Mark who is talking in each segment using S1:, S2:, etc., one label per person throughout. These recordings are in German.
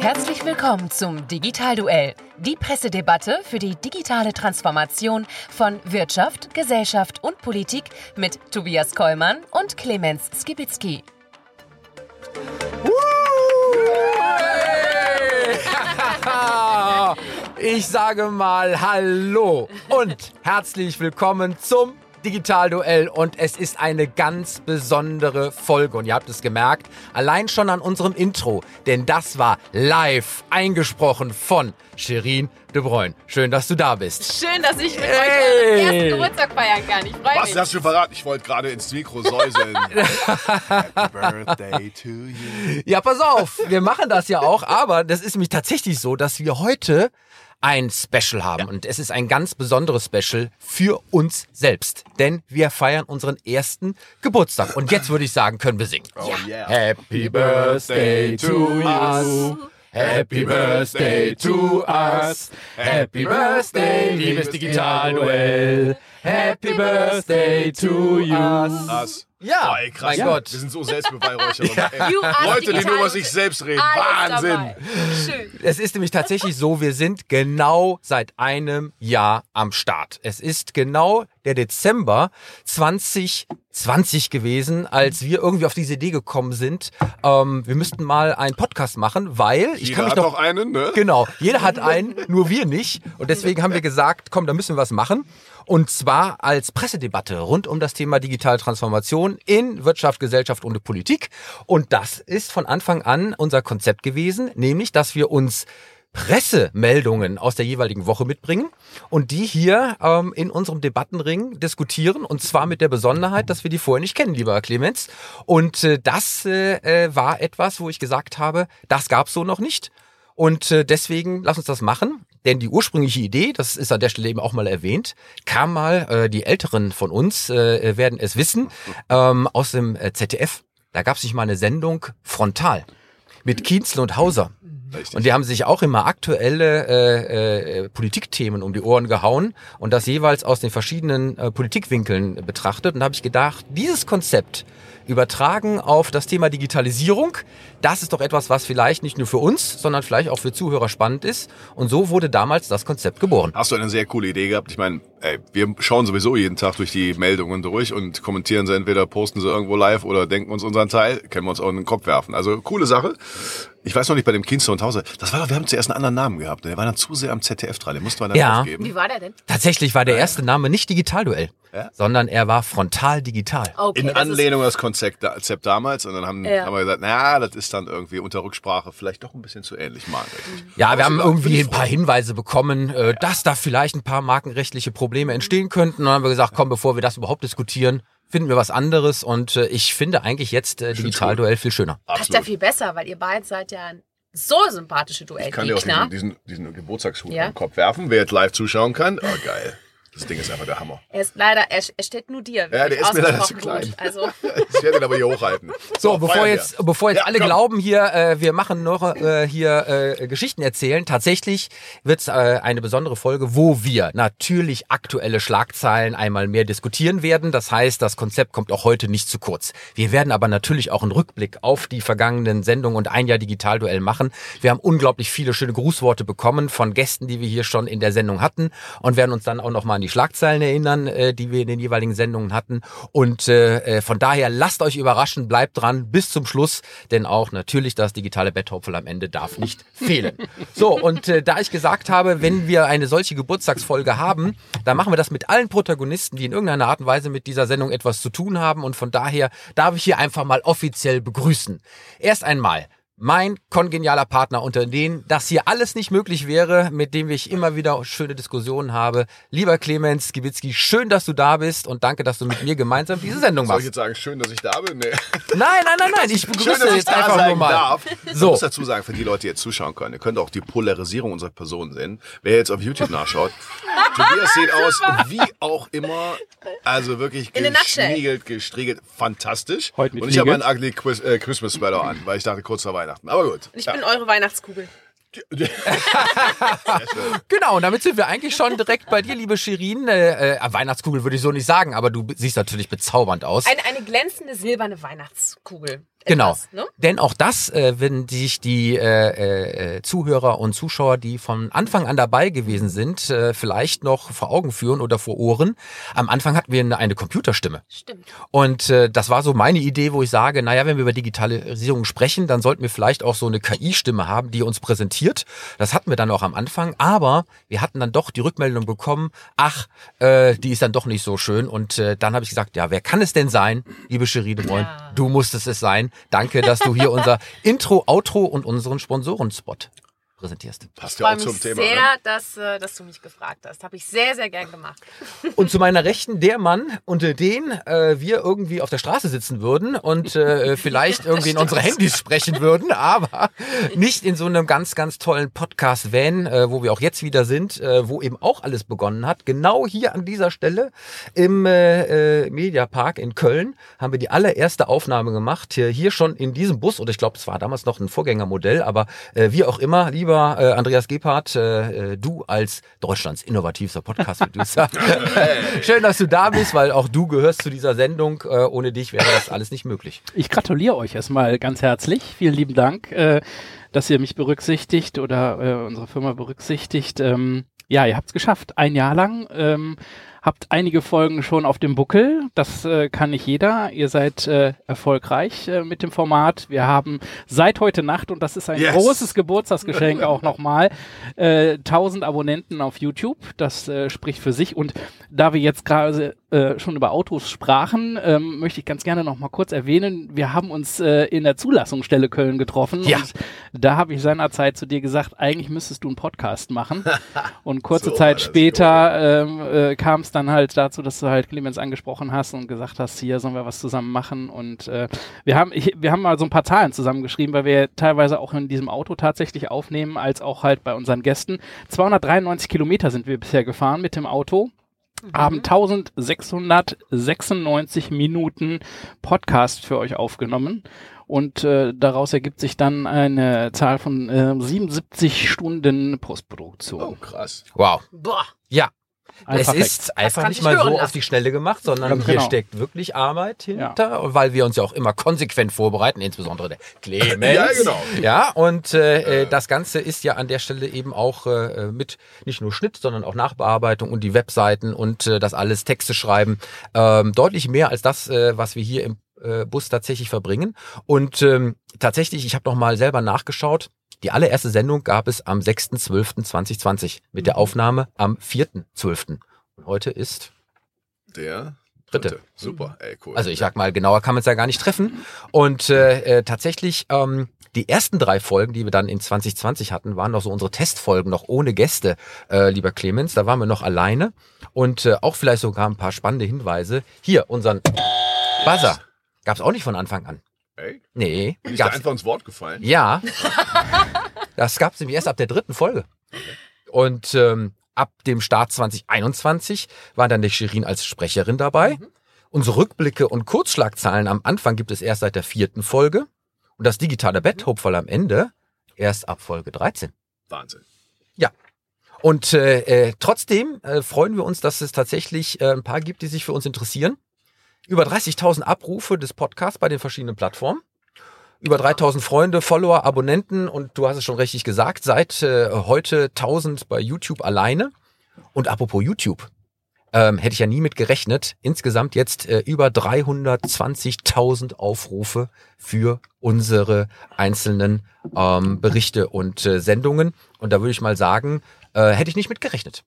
S1: Herzlich willkommen zum Digitalduell, die Pressedebatte für die digitale Transformation von Wirtschaft, Gesellschaft und Politik mit Tobias Kollmann und Clemens Skibitzky.
S2: Ich sage mal Hallo und herzlich willkommen zum Digitalduell und es ist eine ganz besondere Folge und ihr habt es gemerkt, allein schon an unserem Intro, denn das war live eingesprochen von Shirin De Bruyne. Schön, dass du da bist.
S3: Schön, dass ich mit
S2: Hey.
S3: euch euren ersten Geburtstag feiern kann. Ich freue
S4: Was,
S3: mich.
S4: das hast du verraten? Ich wollte gerade ins Mikro säuseln. Happy Birthday to you.
S2: Ja, pass auf, wir machen das ja auch, aber das ist nämlich tatsächlich so, dass wir heute ein Special haben und es ist ein ganz besonderes Special für uns selbst, denn wir feiern unseren ersten Geburtstag und jetzt würde ich sagen, können wir singen.
S4: Oh yeah.
S2: Happy Birthday to us. Happy Birthday to us. Happy Birthday, liebes Digitalduell. Happy Birthday to you.
S4: Krass.
S2: Ja,
S4: Oh, ey, krass.
S2: mein Gott.
S4: Wir sind so.
S3: You are
S4: Leute, die nur über sich selbst reden.
S3: Alles
S4: Wahnsinn.
S3: dabei. Schön.
S2: Es ist nämlich tatsächlich so, wir sind genau seit einem Jahr am Start. Es ist genau der Dezember 2020 gewesen, als wir irgendwie auf diese Idee gekommen sind, ähm, wir müssten mal einen Podcast machen, weil ich
S4: Jeder
S2: kann mich
S4: hat
S2: doch
S4: noch einen, ne?
S2: Genau, jeder hat einen, nur wir nicht. Und deswegen haben wir gesagt, komm, da müssen wir was machen. Und zwar als Pressedebatte rund um das Thema digitale Transformation in Wirtschaft, Gesellschaft und Politik. Und das ist von Anfang an unser Konzept gewesen, nämlich, dass wir uns Pressemeldungen aus der jeweiligen Woche mitbringen und die hier ähm, in unserem Debattenring diskutieren und zwar mit der Besonderheit, dass wir die vorher nicht kennen, lieber Clemens. Und äh, das äh, äh, war etwas, wo ich gesagt habe, das gab's so noch nicht. Und äh, deswegen lass uns das machen. Denn die ursprüngliche Idee, das ist an der Stelle eben auch mal erwähnt, kam mal, äh, die Älteren von uns äh, werden es wissen, ähm, aus dem äh, ZDF. Da gab es nicht mal eine Sendung frontal mit Kienzle und Hauser.
S4: Richtig.
S2: Und die haben sich auch immer aktuelle äh, äh, Politikthemen um die Ohren gehauen und das jeweils aus den verschiedenen äh, Politikwinkeln betrachtet. Und da habe ich gedacht, dieses Konzept übertragen auf das Thema Digitalisierung, das ist doch etwas, was vielleicht nicht nur für uns, sondern vielleicht auch für Zuhörer spannend ist. Und so wurde damals das Konzept geboren.
S4: Hast du eine sehr coole Idee gehabt? Ich meine, ey, wir schauen sowieso jeden Tag durch die Meldungen durch und kommentieren sie entweder, posten sie irgendwo live oder denken uns unseren Teil, können wir uns auch in den Kopf werfen. Also coole Sache. Ich weiß noch nicht bei dem und Hause. Das war doch, wir haben zuerst einen anderen Namen gehabt. Der war dann zu sehr am ZDF dran. Den musste man dann
S2: Ja.
S4: aufgeben.
S3: Wie war der denn?
S2: Tatsächlich war der erste Name nicht Digitalduell,
S4: Ja?
S2: sondern er war frontal digital.
S3: Okay,
S4: In Anlehnung an das Konzept, Konzept damals. Und dann haben,
S3: Ja.
S4: haben wir gesagt, na, das ist dann irgendwie unter Rücksprache vielleicht doch ein bisschen zu ähnlich, markenrechtlich.
S2: Ja, wir haben
S4: ja,
S2: irgendwie ein paar Hinweise bekommen, äh, dass da vielleicht ein paar markenrechtliche Probleme entstehen könnten. Und dann haben wir gesagt, komm, bevor wir das überhaupt diskutieren, finden wir was anderes. Und äh, ich finde eigentlich jetzt äh, Digitalduell viel schöner.
S3: Passt ja viel besser, weil ihr beide seid ja ein so sympathische
S4: Ich kann dir auch
S3: Duellgegner.
S4: diesen, diesen, diesen Geburtstagshut
S3: Ja.
S4: im Kopf werfen, wer jetzt live zuschauen kann. Oh, geil. Das Ding ist einfach der Hammer.
S3: Er ist leider, er, er steht nur dir.
S4: Ja, der ist mir leider zu klein.
S3: gut. Also,
S4: Ich werde ihn aber hier hochhalten.
S2: So, bevor
S4: feiern wir.
S2: jetzt, bevor jetzt
S4: Ja,
S2: alle
S4: komm.
S2: glauben hier, äh, wir machen noch äh, hier äh, Geschichten erzählen, tatsächlich wird es äh, eine besondere Folge, wo wir natürlich aktuelle Schlagzeilen einmal mehr diskutieren werden. Das heißt, das Konzept kommt auch heute nicht zu kurz. Wir werden aber natürlich auch einen Rückblick auf die vergangenen Sendungen und ein Jahr Digitalduell machen. Wir haben unglaublich viele schöne Grußworte bekommen von Gästen, die wir hier schon in der Sendung hatten und werden uns dann auch noch mal an die Schlagzeilen erinnern, äh, die wir in den jeweiligen Sendungen hatten. Und äh, äh, von daher lasst euch überraschen, bleibt dran bis zum Schluss, denn auch natürlich das digitale Betthopfel am Ende darf nicht fehlen. So, und äh, da ich gesagt habe, wenn wir eine solche Geburtstagsfolge haben, dann machen wir das mit allen Protagonisten, die in irgendeiner Art und Weise mit dieser Sendung etwas zu tun haben. Und von daher darf ich hier einfach mal offiziell begrüßen. Erst einmal mein kongenialer Partner, unter denen das hier alles nicht möglich wäre, mit dem ich immer wieder schöne Diskussionen habe. Lieber Clemens Skibitzky, schön, dass du da bist und danke, dass du mit mir gemeinsam diese Sendung
S4: Soll ich
S2: machst.
S4: jetzt sagen, schön, dass ich da bin? Nee.
S2: Nein, nein, nein, nein, ich
S4: Schön,
S2: begrüße
S4: dass ich
S2: jetzt
S4: da
S2: einfach
S4: sein
S2: nur mal.
S4: darf.
S2: So.
S4: Ich muss dazu sagen, für die Leute, die jetzt zuschauen können, ihr könnt auch die Polarisierung unserer Person sehen. Wer jetzt auf YouTube nachschaut, Tobias sieht aus wie auch immer, also wirklich geschniegelt, gestriegelt, fantastisch.
S5: Heute mit
S4: Und ich habe einen ugly äh, Christmas Sweater an, weil ich dachte kurz vor Weihnachten. Aber gut.
S3: ich
S4: Ja.
S3: bin eure Weihnachtskugel.
S2: Genau, und damit sind wir eigentlich schon direkt bei dir, liebe Shirin. Äh, äh, Weihnachtskugel würde ich so nicht sagen, aber du siehst natürlich bezaubernd aus.
S3: Eine, eine glänzende silberne Weihnachtskugel.
S2: Genau.
S3: etwas, ne?
S2: Denn auch das, äh, wenn sich die äh, äh, Zuhörer und Zuschauer, die von Anfang an dabei gewesen sind, äh, vielleicht noch vor Augen führen oder vor Ohren. Am Anfang hatten wir eine, eine Computerstimme.
S3: Stimmt.
S2: Und äh, das war so meine Idee, wo ich sage, naja, wenn wir über Digitalisierung sprechen, dann sollten wir vielleicht auch so eine KI-Stimme haben, die uns präsentiert. Das hatten wir dann auch am Anfang, aber wir hatten dann doch die Rückmeldung bekommen, ach, äh, die ist dann doch nicht so schön. Und äh, dann habe ich gesagt, ja, wer kann es denn sein, liebe Cherie de Bruyne?
S3: Ja.
S2: Du musstest es sein. Danke, dass du hier unser Intro, Outro und unseren Sponsorenspot präsentierst.
S4: Passt
S3: Ich
S4: ja auch zum
S3: mich
S4: Thema.
S3: sehr,
S4: Ne?
S3: dass, äh, dass du mich gefragt hast. Habe ich sehr, sehr gern gemacht.
S2: Und zu meiner Rechten der Mann, unter den äh, wir irgendwie auf der Straße sitzen würden und äh, vielleicht irgendwie in unsere Handys sprechen würden, aber nicht in so einem ganz, ganz tollen Podcast-Van, äh, wo wir auch jetzt wieder sind, äh, wo eben auch alles begonnen hat. Genau hier an dieser Stelle im äh, äh, Mediapark in Köln haben wir die allererste Aufnahme gemacht. Hier, hier schon in diesem Bus, oder ich glaube, es war damals noch ein Vorgängermodell, aber äh, wie auch immer, lieber äh, Andreas Gebhardt, äh, äh, du als Deutschlands innovativster Podcast-Producer. Schön, dass du da bist, weil auch du gehörst zu dieser Sendung. Äh, ohne dich wäre das alles nicht möglich.
S5: Ich gratuliere euch erstmal ganz herzlich. Vielen lieben Dank, äh, dass ihr mich berücksichtigt oder äh, unsere Firma berücksichtigt. Ähm, ja, ihr habt es geschafft. Ein Jahr lang. Ähm, habt einige Folgen schon auf dem Buckel. Das äh, kann nicht jeder. Ihr seid äh, erfolgreich äh, mit dem Format. Wir haben seit heute Nacht, und das ist ein
S4: Yes.
S5: großes Geburtstagsgeschenk auch nochmal, äh, 1000 Abonnenten auf YouTube. Das äh, spricht für sich. Und da wir jetzt gerade äh, schon über Autos sprachen, ähm, möchte ich ganz gerne noch mal kurz erwähnen, wir haben uns äh, in der Zulassungsstelle Köln getroffen
S2: Ja.
S5: und da habe ich seinerzeit zu dir gesagt, eigentlich müsstest du einen Podcast machen. Und kurze
S4: So
S5: Zeit später ähm, äh, kam es dann halt dazu, dass du halt Clemens angesprochen hast und gesagt hast, hier sollen wir was zusammen machen. Und äh, wir haben ich, wir haben mal so ein paar Zahlen zusammengeschrieben, weil wir teilweise auch in diesem Auto tatsächlich aufnehmen, als auch halt bei unseren Gästen. 293 Kilometer sind wir bisher gefahren mit dem Auto haben 1696 Minuten Podcast für euch aufgenommen. Und äh, daraus ergibt sich dann eine Zahl von äh, 77 Stunden Postproduktion.
S4: Oh, krass.
S2: Wow.
S3: Boah.
S2: Ja.
S5: Einfach
S2: es ist einfach
S3: kann
S2: nicht mal so
S3: lassen.
S2: auf die Schnelle gemacht, sondern
S5: Ganz
S2: hier
S5: genau.
S2: steckt wirklich Arbeit hinter, weil wir uns ja auch immer konsequent vorbereiten, insbesondere der Clemens.
S4: Ja, genau.
S2: Ja, und äh, äh, das Ganze ist ja an der Stelle eben auch äh, mit nicht nur Schnitt, sondern auch Nachbearbeitung und die Webseiten und äh, das alles Texte schreiben. Ähm, deutlich mehr als das, äh, was wir hier im äh, Bus tatsächlich verbringen. Und ähm, tatsächlich, ich habe noch mal selber nachgeschaut. Die allererste Sendung gab es am 6.12.2020 mit der Aufnahme am 4.12. Und heute ist
S4: Der
S2: Dritte.
S4: Super, ey, cool.
S2: also ich sag mal, genauer kann man es ja gar nicht treffen. Und äh, äh, tatsächlich, ähm, die ersten drei Folgen, die wir dann in 2020 hatten, waren noch so unsere Testfolgen, noch ohne Gäste, äh, lieber Clemens. Da waren wir noch alleine. Und äh, auch vielleicht sogar ein paar spannende Hinweise. Hier, unseren Buzzer. Gab's auch nicht von Anfang an.
S4: Ey,
S2: Nee,
S4: bin ich da einfach ins Wort gefallen?
S2: Ja. Das gab's nämlich erst ab der dritten Folge. Und ähm, ab dem Start 2021 war dann die Shirin als Sprecherin dabei. Unsere Rückblicke und Kurzschlagzahlen am Anfang gibt es erst seit der vierten Folge. Und das digitale Bett, hopeful am Ende, erst ab Folge 13.
S4: Wahnsinn.
S2: Und äh, äh, trotzdem äh, freuen wir uns, dass es tatsächlich äh, ein paar gibt, die sich für uns interessieren. Über 30.000 Abrufe des Podcasts bei den verschiedenen Plattformen. Über 3000 Freunde, Follower, Abonnenten und du hast es schon richtig gesagt, seit äh, heute 1000 bei YouTube alleine. Und apropos YouTube, ähm, hätte ich ja nie mit gerechnet. Insgesamt jetzt äh, über 320.000 Aufrufe für unsere einzelnen ähm, Berichte und äh, Sendungen. Und da würde ich mal sagen, äh, hätte ich nicht mit gerechnet.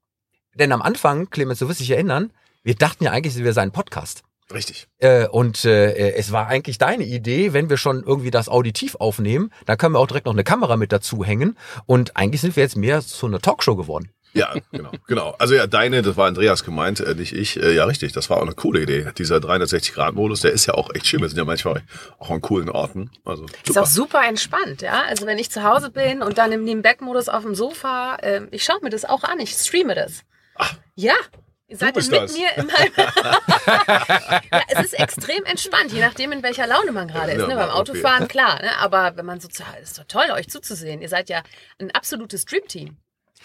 S2: Denn am Anfang, Clemens, du wirst dich erinnern, wir dachten ja eigentlich, wir seien Podcast.
S4: Richtig.
S2: Äh, und äh, es war eigentlich deine Idee, wenn wir schon irgendwie das auditiv aufnehmen, dann können wir auch direkt noch eine Kamera mit dazu hängen. Und eigentlich sind wir jetzt mehr zu einer Talkshow geworden.
S4: Ja, genau, genau. Also ja, deine, das war Andreas gemeint, äh, nicht ich. Äh, ja, richtig, das war auch eine coole Idee. Dieser 360-Grad-Modus, der ist ja auch echt schön. Wir sind ja manchmal auch an coolen Orten. Also
S3: Ist
S4: super.
S3: auch super entspannt, ja. Also wenn ich zu Hause bin und dann im Nebenback-Modus auf dem Sofa, ähm, ich schaue mir das auch an, ich streame das. Ja. Ihr seid
S4: bist
S3: mit
S4: das.
S3: mir in meinem. ja, es ist extrem entspannt, je nachdem, in welcher Laune man gerade ist.
S4: Ja,
S3: Ne? Beim. Autofahren, klar. Ne? Aber wenn man so zu ist doch toll, euch zuzusehen. Ihr seid ja ein absolutes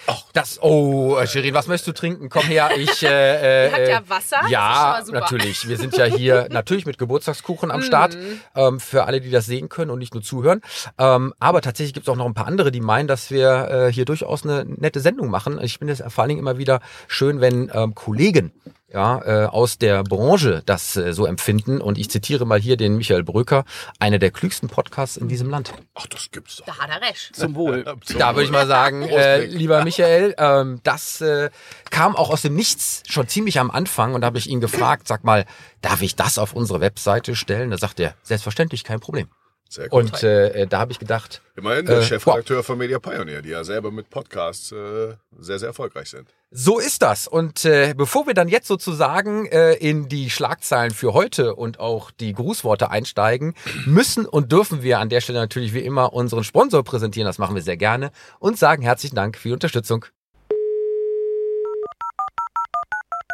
S3: Stream-Team.
S2: Das, oh, äh, Shirin, was möchtest du trinken? Komm her, ich. Äh,
S3: Ihr habt ja Wasser,
S2: Ja, natürlich. Wir sind ja hier natürlich mit Geburtstagskuchen am Start. Ähm, für alle, die das sehen können und nicht nur zuhören. Ähm, aber tatsächlich gibt es auch noch ein paar andere, die meinen, dass wir äh, hier durchaus eine nette Sendung machen. Ich finde es vor allen Dingen immer wieder schön, wenn ähm, Kollegen ja, äh, aus der Branche das äh, so empfinden. Und ich zitiere mal hier den Michael Bröker, einer der klügsten Podcasts in diesem Land.
S4: Ach, das gibt's doch.
S3: Da hat er recht.
S5: Zum Wohl.
S2: Da würde ich mal sagen, äh, lieber Michael, ähm, das äh, kam auch aus dem Nichts schon ziemlich am Anfang und da habe ich ihn gefragt, sag mal, darf ich das auf unsere Webseite stellen? Da sagt er, selbstverständlich, kein Problem.
S4: Sehr gut.
S2: Und äh, da habe ich gedacht,
S4: Immerhin der
S2: äh,
S4: Chefredakteur von Media Pioneer, die ja selber mit Podcasts äh, sehr, sehr erfolgreich sind.
S2: so ist das. Und äh, bevor wir dann jetzt sozusagen äh, in die Schlagzeilen für heute und auch die Grußworte einsteigen, müssen und dürfen wir an der Stelle natürlich wie immer unseren Sponsor präsentieren. Das machen wir sehr gerne und sagen herzlichen Dank für die Unterstützung.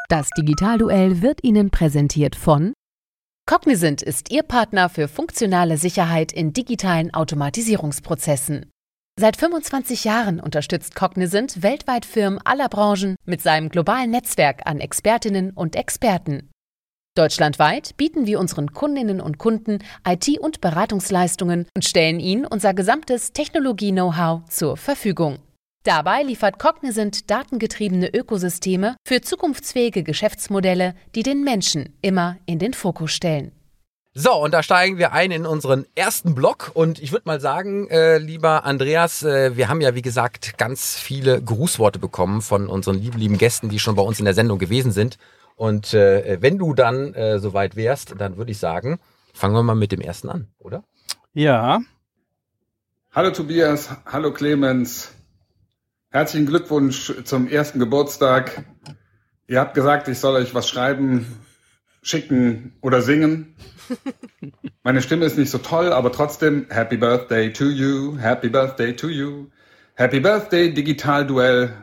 S1: Das Digitalduell wird Ihnen präsentiert von Cognizant ist Ihr Partner für funktionale Sicherheit in digitalen Automatisierungsprozessen. Seit 25 Jahren unterstützt Cognizant weltweit Firmen aller Branchen mit seinem globalen Netzwerk an Expertinnen und Experten. Deutschlandweit bieten wir unseren Kundinnen und Kunden IT- und Beratungsleistungen und stellen ihnen unser gesamtes Technologie-Know-how zur Verfügung. Dabei liefert Cognizant datengetriebene Ökosysteme für zukunftsfähige Geschäftsmodelle, die den Menschen immer in den Fokus stellen.
S2: So, und da steigen wir ein in unseren ersten Block. Und ich würde mal sagen, äh, lieber Andreas, äh, wir haben ja, wie gesagt, ganz viele Grußworte bekommen von unseren lieben, lieben Gästen, die schon bei uns in der Sendung gewesen sind. Und äh, wenn du dann äh, soweit wärst, dann würde ich sagen, fangen wir mal mit dem ersten an, oder?
S5: Ja,
S6: Hallo Tobias, hallo Clemens. Herzlichen Glückwunsch zum ersten Geburtstag. Ihr habt gesagt, ich soll euch was schreiben, schicken oder singen. Meine Stimme ist nicht so toll, aber trotzdem Happy Birthday to you, Happy Birthday to you, Happy Birthday Digital Duell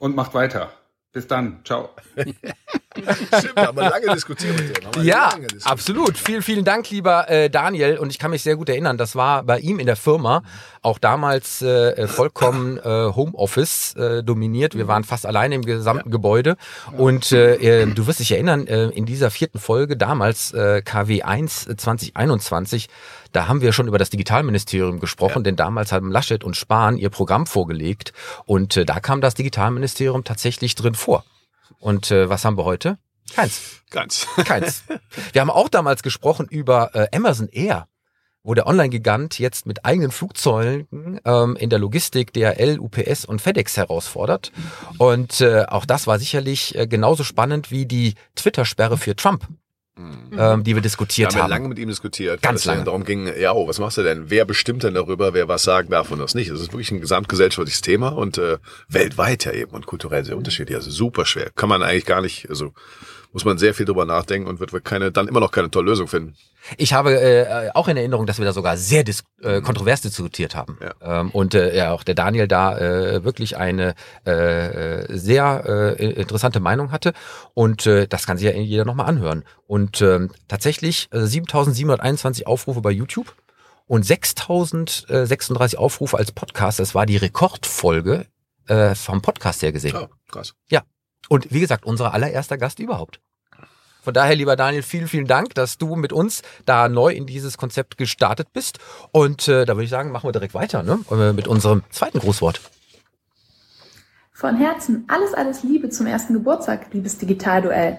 S6: und macht weiter. Bis dann, ciao.
S4: Stimmt, haben wir lange diskutiert mit. Haben wir
S2: Ja,
S4: lange diskutiert.
S2: absolut. Vielen, vielen Dank, lieber äh, Daniel. Und ich kann mich sehr gut erinnern, das war bei ihm in der Firma auch damals äh, vollkommen äh, Homeoffice äh, dominiert. Wir waren fast alleine im gesamten Gebäude. Und äh, äh, du wirst dich erinnern, äh, in dieser vierten Folge, damals äh, KW1 2021, da haben wir schon über das Digitalministerium gesprochen, denn damals haben Laschet und Spahn ihr Programm vorgelegt. Und äh, da kam das Digitalministerium tatsächlich drin vor. Und äh, was haben wir heute? Keins.
S4: Ganz.
S2: Keins. Wir haben auch damals gesprochen über äh, Amazon Air, wo der Online-Gigant jetzt mit eigenen Flugzeugen ähm, in der Logistik DHL, UPS und FedEx herausfordert. Und äh, auch das war sicherlich äh, genauso spannend wie die Twitter-Sperre für Trump, ähm, die wir
S4: Wir
S2: diskutiert
S4: haben ja
S2: haben.
S4: lange mit ihm diskutiert.
S2: Ganz lange.
S4: darum ging, ja, oh, was machst du denn? Wer bestimmt denn darüber, wer was sagen darf und was nicht? Das ist wirklich ein gesamtgesellschaftliches Thema und äh, weltweit ja eben und kulturell sehr unterschiedlich. Also super schwer. Kann man eigentlich gar nicht, also muss man sehr viel drüber nachdenken und wird keine, dann immer noch keine tolle Lösung finden.
S2: Ich habe äh, auch in Erinnerung, dass wir da sogar sehr dis äh, kontrovers diskutiert haben.
S4: Ja.
S2: Ähm, und äh, ja, auch der Daniel da äh, wirklich eine äh, äh, sehr äh, interessante Meinung hatte. Und äh, das kann sich ja jeder nochmal anhören. Und ähm, tatsächlich äh, 7721 Aufrufe bei YouTube und 6036 Aufrufe als Podcast. Das war die Rekordfolge äh, vom Podcast her gesehen.
S4: Oh, krass.
S2: Ja. Und wie gesagt, unser allererster Gast überhaupt. Von daher, lieber Daniel, vielen, vielen Dank, dass du mit uns da neu in dieses Konzept gestartet bist. Und äh, da würde ich sagen, machen wir direkt weiter ne? Äh, mit unserem zweiten Grußwort.
S7: Von Herzen alles, alles Liebe zum ersten Geburtstag, liebes Digitalduell.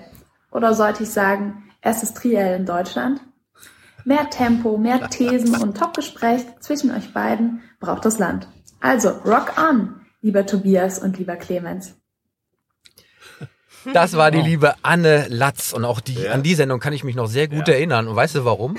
S7: Oder sollte ich sagen, erstes Triell in Deutschland? Mehr Tempo, mehr Thesen und Top-Gespräch zwischen euch beiden braucht das Land. Also, rock on, lieber Tobias und lieber Clemens.
S2: Das war die liebe Anne Latz. Und auch die,
S4: Ja.
S2: an die Sendung kann ich mich noch sehr gut
S4: Ja.
S2: erinnern. Und weißt du warum?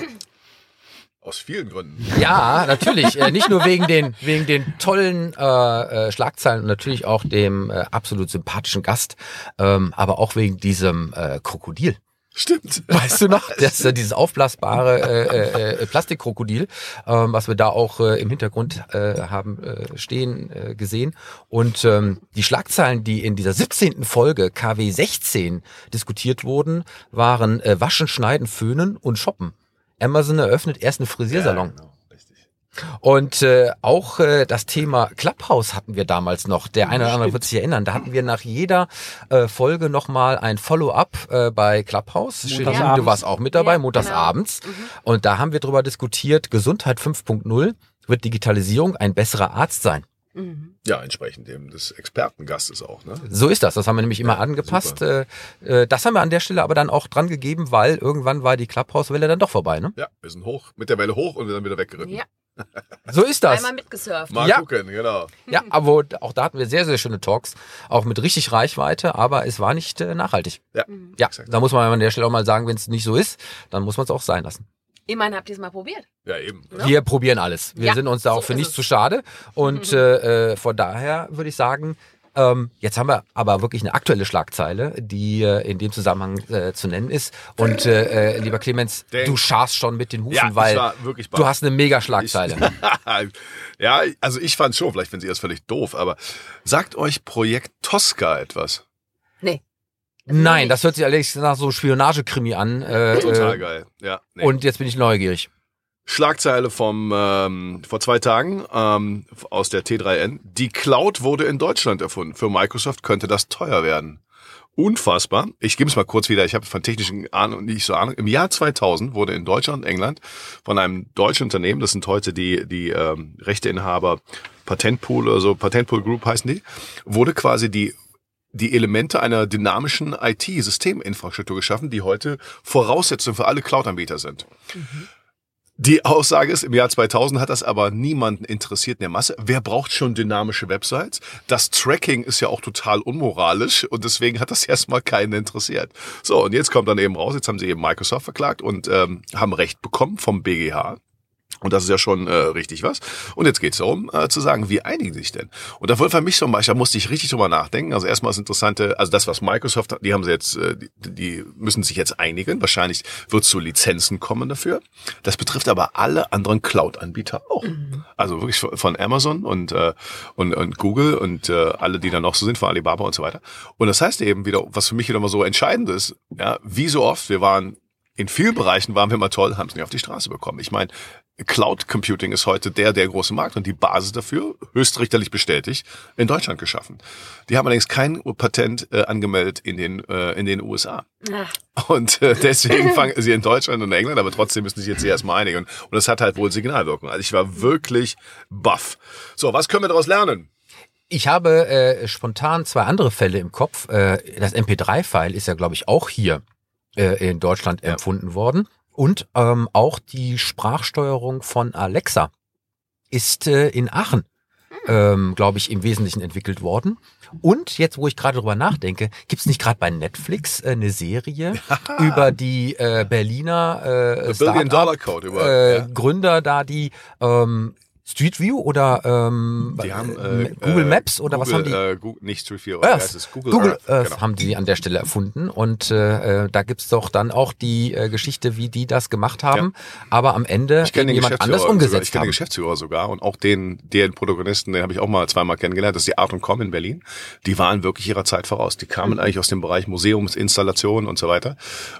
S4: Aus vielen Gründen.
S2: Ja, natürlich. äh, nicht nur wegen den, wegen den tollen äh, äh, Schlagzeilen und natürlich auch dem äh, absolut sympathischen Gast, ähm, aber auch wegen diesem äh, Krokodil.
S4: Stimmt.
S2: Weißt du noch, das, äh, dieses aufblasbare äh, äh, Plastikkrokodil, ähm, was wir da auch äh, im Hintergrund äh, haben äh, stehen äh, gesehen. Und ähm, die Schlagzeilen, die in dieser 17. Folge KW 16 diskutiert wurden, waren äh, Waschen, Schneiden, Föhnen und Shoppen. Amazon eröffnet erst einen Frisiersalon.
S4: Ja, genau.
S2: Und äh, auch äh, das Thema Clubhouse hatten wir damals noch. Der eine oder andere wird sich erinnern. Da hatten wir nach jeder äh, Folge nochmal ein Follow-up äh, bei Clubhouse. Shirin, du
S5: Montagsabends.
S2: warst auch mit dabei,
S3: Ja,
S2: montags
S3: genau.
S2: abends. Und da haben wir drüber diskutiert, Gesundheit 5.0 wird Digitalisierung ein besserer Arzt sein.
S3: Mhm.
S4: Ja, entsprechend dem des Expertengastes auch. Ne?
S2: So ist das. Das haben wir nämlich immer angepasst. Äh, äh, das haben wir an der Stelle aber dann auch dran gegeben, weil irgendwann war die Clubhouse-Welle dann doch vorbei. Ne?
S4: Ja, wir sind hoch, mit der Welle hoch und wir sind wieder weggeritten.
S3: Ja,
S2: So ist das.
S3: einmal mitgesurft.
S4: Mal
S2: Ja.
S4: gucken, genau.
S2: Ja, aber auch da hatten wir sehr, sehr schöne Talks, auch mit richtig Reichweite, aber es war nicht äh, nachhaltig.
S4: Ja,
S2: Ja,
S4: exakt.
S2: da muss man an der Stelle auch mal sagen, wenn es nicht so ist, dann muss man es auch sein lassen.
S3: Immerhin habt ihr es mal probiert.
S4: Ja, eben.
S3: Ja.
S2: Wir probieren alles. Wir
S3: Ja,
S2: sind uns da auch
S3: so
S2: für nichts
S3: es.
S2: zu schade. Und äh, äh, von daher würde ich sagen, ähm, jetzt haben wir aber wirklich eine aktuelle Schlagzeile, die äh, in dem Zusammenhang äh, zu nennen ist. Und äh, äh, lieber Clemens,
S4: Denk.
S2: du scharst schon mit den Hufen,
S4: Ja,
S2: weil du hast eine mega Schlagzeile.
S4: ja, also ich fand schon, vielleicht finden Sie das völlig doof, aber sagt euch Projekt Tosca etwas?
S3: Nee.
S2: Nein, das hört sich allerdings nach so Spionagekrimi an. Äh,
S4: Total
S2: äh,
S4: geil. Ja. Nee.
S2: Und jetzt bin ich neugierig.
S4: Schlagzeile vom ähm, vor zwei Tagen ähm, aus der T3N. Die Cloud wurde in Deutschland erfunden. Für Microsoft könnte das teuer werden. Unfassbar. Ich gebe es mal kurz wieder. Ich habe von technischen Ahnung nicht so Ahnung. Im Jahr 2000 wurde in Deutschland und England von einem deutschen Unternehmen, das sind heute die die ähm, Rechteinhaber Patentpool oder so Patentpool Group heißen die, wurde quasi die die Elemente einer dynamischen IT-Systeminfrastruktur geschaffen, die heute Voraussetzung für alle Cloud-Anbieter sind. Die Aussage ist, im Jahr 2000 hat das aber niemanden interessiert in der Masse. Wer braucht schon dynamische Websites? Das Tracking ist ja auch total unmoralisch und deswegen hat das erstmal keinen interessiert. So, und jetzt kommt dann eben raus, jetzt haben sie eben Microsoft verklagt und ähm, haben Recht bekommen vom BGH. Und das ist ja schon äh, richtig was. Und jetzt geht es darum, äh, zu sagen, wie einigen sich denn? Und da für mich zum Beispiel, da musste ich richtig drüber nachdenken. Also erstmal das Interessante, also das, was Microsoft hat, die haben sie jetzt, äh, die, die müssen sich jetzt einigen. Wahrscheinlich wird es zu Lizenzen kommen dafür. Das betrifft aber alle anderen Cloud-Anbieter auch. Also wirklich von von Amazon und, äh, und, und Google und äh, alle, die da noch so sind, von Alibaba und so weiter. Und das heißt eben wieder, was für mich wieder mal so entscheidend ist, ja, wie so oft, wir waren in vielen Bereichen waren wir mal toll, haben es nicht auf die Straße bekommen. Ich meine, Cloud Computing ist heute der, der große Markt und die Basis dafür, höchstrichterlich bestätigt, in Deutschland geschaffen. Die haben allerdings kein Patent äh, angemeldet in den, äh, in den USA.
S3: Ach,
S4: Und äh, deswegen fangen sie in Deutschland und England, aber trotzdem müssen sie jetzt hier erstmal einigen. Und das hat halt wohl Signalwirkung. Also ich war wirklich baff. So, was können wir daraus lernen?
S2: Ich habe äh, spontan zwei andere Fälle im Kopf. Äh, das MP3-File ist ja, glaube ich, auch hier äh, in Deutschland
S4: Ja.
S2: empfunden worden. Und ähm, auch die Sprachsteuerung von Alexa ist äh, in Aachen, ähm, glaube ich, im Wesentlichen entwickelt worden. Und jetzt, wo ich gerade drüber nachdenke, gibt's nicht gerade bei Netflix äh, eine Serie über die äh, Berliner äh, Start-up,
S4: Dollar Code über-
S2: äh,
S4: ja.
S2: Gründer da, die ähm, Street View oder ähm,
S4: haben
S2: äh,
S4: äh,
S2: Google
S4: äh,
S2: Maps oder was haben die?
S4: Äh, Google, nicht Street View,
S2: Earth.
S4: heißt es? Google,
S2: Google
S4: Earth.
S2: Earth
S4: genau.
S2: haben die an der Stelle erfunden und äh, äh, da gibt's doch dann auch die äh, Geschichte, wie die das gemacht haben, aber am Ende jemand anders
S4: Geschäftsführer sogar. Ich
S2: umgesetzt
S4: kenne den. Geschäftsführer sogar und auch den, den Protagonisten, den habe ich auch mal zweimal kennengelernt. Das ist die Art und Com in Berlin. Die waren wirklich ihrer Zeit voraus. Die kamen eigentlich aus dem Bereich Museumsinstallationen und so weiter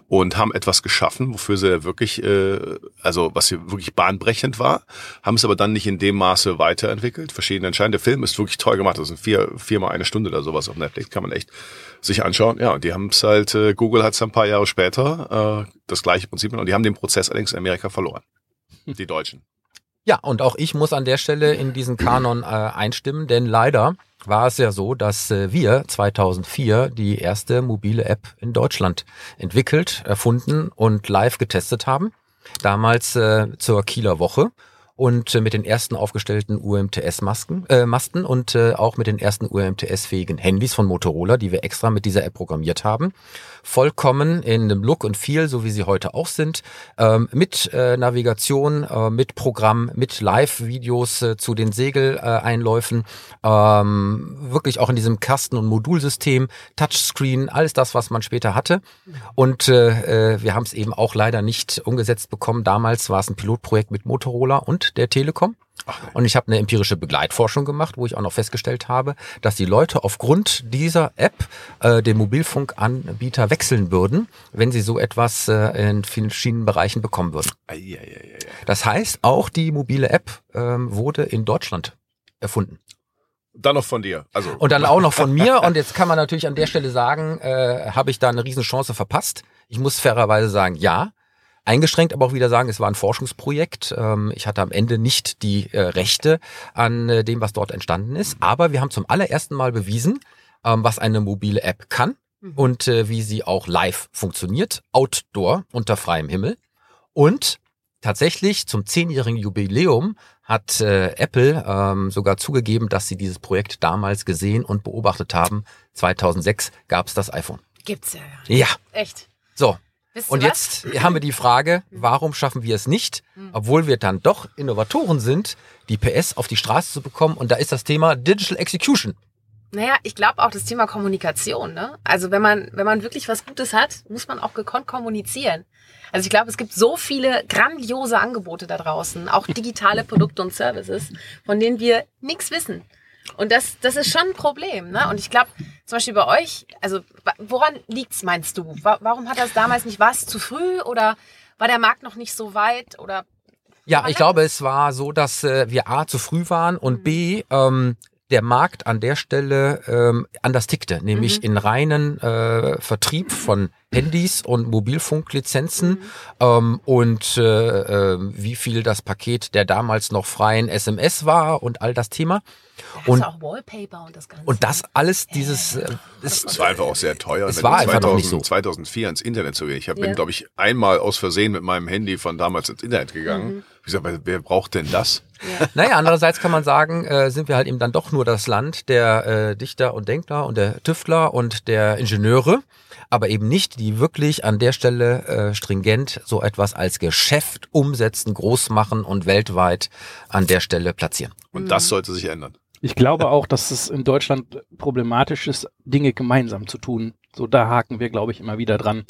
S4: und haben etwas geschaffen, wofür sie wirklich, äh, also was hier wirklich bahnbrechend war, haben es aber dann nicht in dem Maße weiterentwickelt. Verschiedene Entscheidungen. Der Film ist wirklich toll gemacht. Das sind vier, viermal eine Stunde oder sowas auf Netflix. Kann man echt sich anschauen. Ja, und die haben es halt, äh, Google hat es ein paar Jahre später, äh, das gleiche Prinzip und die haben den Prozess allerdings in Amerika verloren. Die Deutschen.
S2: Ja, und auch ich muss an der Stelle in diesen Kanon äh, einstimmen, denn leider war es ja so, dass äh, wir 2004 die erste mobile App in Deutschland entwickelt, erfunden und live getestet haben. Damals äh, zur Kieler Woche und äh, mit den ersten aufgestellten UMTS-Masken, äh, Masten und äh, auch mit den ersten UMTS-fähigen Handys von Motorola, die wir extra mit dieser App programmiert haben. Vollkommen in dem Look und Feel, so wie sie heute auch sind, ähm, mit äh, Navigation, äh, mit Programm, mit Live-Videos äh, zu den Segeleinläufen, ähm, wirklich auch in diesem Kasten- und Modulsystem, Touchscreen, alles das, was man später hatte. Und äh, äh, wir haben es eben auch leider nicht umgesetzt bekommen. Damals war es ein Pilotprojekt mit Motorola und der Telekom. Und ich habe eine empirische Begleitforschung gemacht, wo ich auch noch festgestellt habe, dass die Leute aufgrund dieser App äh, den Mobilfunkanbieter wechseln würden, wenn sie so etwas äh, in verschiedenen Bereichen bekommen würden.
S4: Eieieiei.
S2: Das heißt, auch die mobile App ähm, wurde in Deutschland erfunden.
S4: Dann noch von dir. Also
S2: Und dann auch noch von mir. Und jetzt kann man natürlich an der Stelle sagen, äh, habe ich da eine Riesenchance verpasst? Ich muss fairerweise sagen, ja. Eingeschränkt aber auch wieder sagen, es war ein Forschungsprojekt. Ähm, ich hatte am Ende nicht die äh, Rechte an äh, dem, was dort entstanden ist. Aber wir haben zum allerersten Mal bewiesen, ähm, was eine mobile App kann und äh, wie sie auch live funktioniert, outdoor unter freiem Himmel. Und tatsächlich zum zehnjährigen Jubiläum hat äh, Apple ähm, sogar zugegeben, dass sie dieses Projekt damals gesehen und beobachtet haben. 2006 gab es das iPhone.
S3: Gibt's ja.
S2: Ja,
S3: Echt.
S2: so.
S3: Wisst
S2: Und
S3: was?
S2: jetzt haben wir die Frage, warum schaffen wir es nicht, obwohl wir dann doch Innovatoren sind, die PS auf die Straße zu bekommen? Und da ist das Thema Digital Execution.
S3: Naja, ich glaube auch das Thema Kommunikation. Ne? Also wenn man, wenn man wirklich was Gutes hat, muss man auch gekonnt kommunizieren. Also ich glaube, es gibt so viele grandiose Angebote da draußen, auch digitale Produkte und Services, von denen wir nichts wissen. Und das, das ist schon ein Problem. Ne? Und ich glaube, zum Beispiel bei euch, also woran liegt's, meinst du? Wa warum hat das damals nicht, war es zu früh oder war der Markt noch nicht so weit? Oder
S2: Ja, ich glaube, es war so, dass äh, wir A zu früh waren und B ähm, der Markt an der Stelle ähm, anders tickte, nämlich in reinen äh, Vertrieb von Handys und Mobilfunklizenzen ähm, und äh, äh, wie viel das Paket der damals noch freien SMS war und all das Thema.
S3: hast
S2: Und,
S3: auch Wallpaper und das Ganze?
S2: und das alles, dieses äh, ist,
S4: Es war einfach auch sehr teuer.
S2: Es
S4: wenn
S2: war
S4: du
S2: einfach noch nicht so.
S4: 2004 ins Internet zu gehen. Ich hab,
S3: Ja.
S4: bin, glaube ich, einmal aus Versehen mit meinem Handy von damals ins Internet gegangen. Ich sag, wer- wer braucht denn das?
S2: Naja, andererseits kann man sagen, äh, sind wir halt eben dann doch nur das Land der äh, Dichter und Denkler und der Tüftler und der Ingenieure, aber eben nicht, die wirklich an der Stelle äh, stringent so etwas als Geschäft umsetzen, groß machen und weltweit an der Stelle platzieren.
S4: Und das sollte sich ändern.
S5: Ich glaube auch, dass es in Deutschland problematisch ist, Dinge gemeinsam zu tun. So, da haken wir, glaube ich, immer wieder dran.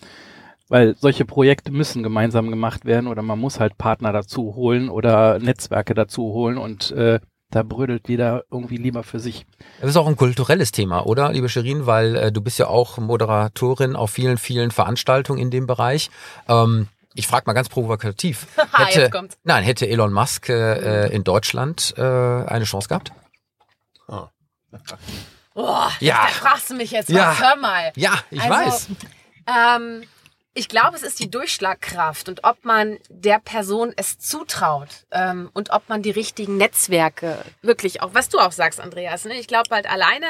S5: Weil solche Projekte müssen gemeinsam gemacht werden oder man muss halt Partner dazu holen oder Netzwerke dazu holen und äh, da brödelt jeder irgendwie lieber für sich.
S2: Das ist auch ein kulturelles Thema, oder, liebe Sherin? Weil äh, du bist ja auch Moderatorin auf vielen, vielen Veranstaltungen in dem Bereich. Ähm, ich frage mal ganz provokativ. Hätte,
S3: jetzt kommt's.
S2: nein, hätte Elon Musk äh, äh, in Deutschland äh, eine Chance gehabt?
S3: Boah,
S2: Ja.
S3: da fragst du mich jetzt
S2: Ja.
S3: was. Hör mal.
S2: Ja, ich
S3: Also,
S2: weiß.
S3: Ähm, ich glaube, es ist die Durchschlagkraft und ob man der Person es zutraut ähm, und ob man die richtigen Netzwerke wirklich auch, was du auch sagst, Andreas. Ne? Ich glaube halt alleine,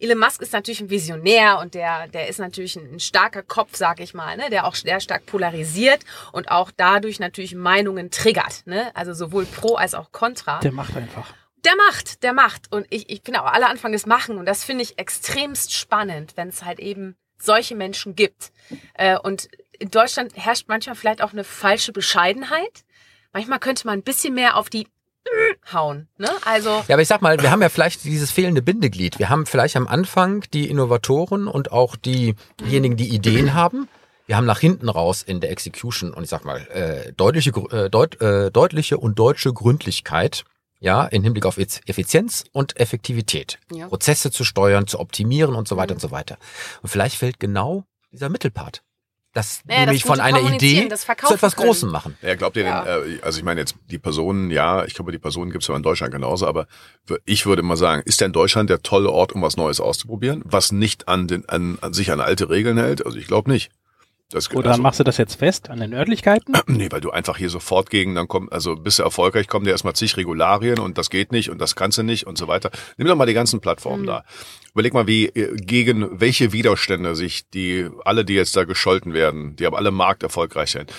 S3: Elon Musk ist natürlich ein Visionär und der, der ist natürlich ein, ein starker Kopf, sag ich mal, ne? der auch sehr stark polarisiert und auch dadurch natürlich Meinungen triggert. Ne? Also sowohl pro als auch contra.
S5: Der macht einfach.
S3: Der macht, der macht. Und ich, ich finde auch alle Anfang des Machen. Und das finde ich extremst spannend, wenn es halt eben solche Menschen gibt. Äh, und in Deutschland herrscht manchmal vielleicht auch eine falsche Bescheidenheit. Manchmal könnte man ein bisschen mehr auf die hauen. Ne? Also
S2: Ja, aber ich sag mal, wir haben ja vielleicht dieses fehlende Bindeglied. Wir haben vielleicht am Anfang die Innovatoren und auch diejenigen, die Ideen haben. Wir haben nach hinten raus in der Execution und ich sag mal, äh, deutliche, äh, deut, äh, deutliche und deutsche Gründlichkeit. Ja, im Hinblick auf Effiz- Effizienz und Effektivität.
S3: Ja.
S2: Prozesse zu steuern, zu optimieren und so weiter und so weiter. Und vielleicht fällt genau dieser Mittelpart. Das
S3: Naja, das
S2: nämlich von
S3: gute
S2: einer Idee
S3: das
S2: zu etwas
S3: können.
S2: Großem machen.
S4: Ja, glaubt ihr
S3: Ja.
S4: denn, äh, also ich meine jetzt die Personen, ja, ich glaube, die Personen gibt es ja in Deutschland genauso, aber ich würde mal sagen, ist denn Deutschland der tolle Ort, um was Neues auszuprobieren, was nicht an, den, an, an sich an alte Regeln hält? Also ich glaube nicht. Das,
S5: Oder
S4: also,
S5: machst du das jetzt fest an den Örtlichkeiten?
S4: Nee, weil du einfach hier sofort gegen, dann kommt, also bist du erfolgreich, kommen dir erstmal zig Regularien und das geht nicht und das kannst du nicht und so weiter. Nimm doch mal die ganzen Plattformen da. Überleg mal, wie äh, gegen welche Widerstände sich die, alle, die jetzt da gescholten werden, die aber alle markterfolgreich sind,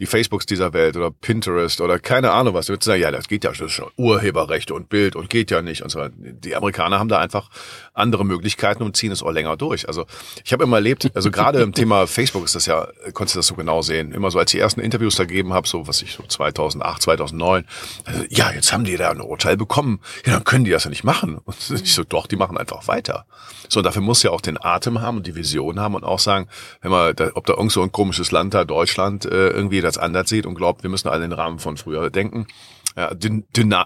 S4: die Facebooks dieser Welt oder Pinterest oder keine Ahnung was, du würdest sagen, ja, das geht ja das schon Urheberrechte und Bild und geht ja nicht und so. Die Amerikaner haben da einfach andere Möglichkeiten und ziehen es auch länger durch. Also ich habe immer erlebt, also gerade im Thema Facebook ist das ja, konntest du das so genau sehen. Immer so, als ich die ersten Interviews da gegeben habe, so was ich so 2008, 2009, also, ja, jetzt haben die da ein Urteil bekommen, ja, dann können die das ja nicht machen. Und ich so, doch, die machen einfach weiter. So, und dafür muss ja auch den Atem haben und die Vision haben und auch sagen, wenn man, da, ob da irgend so ein komisches Land da, Deutschland, äh, irgendwie das anders sieht und glaubt, wir müssen alle den Rahmen von früher denken, Ja,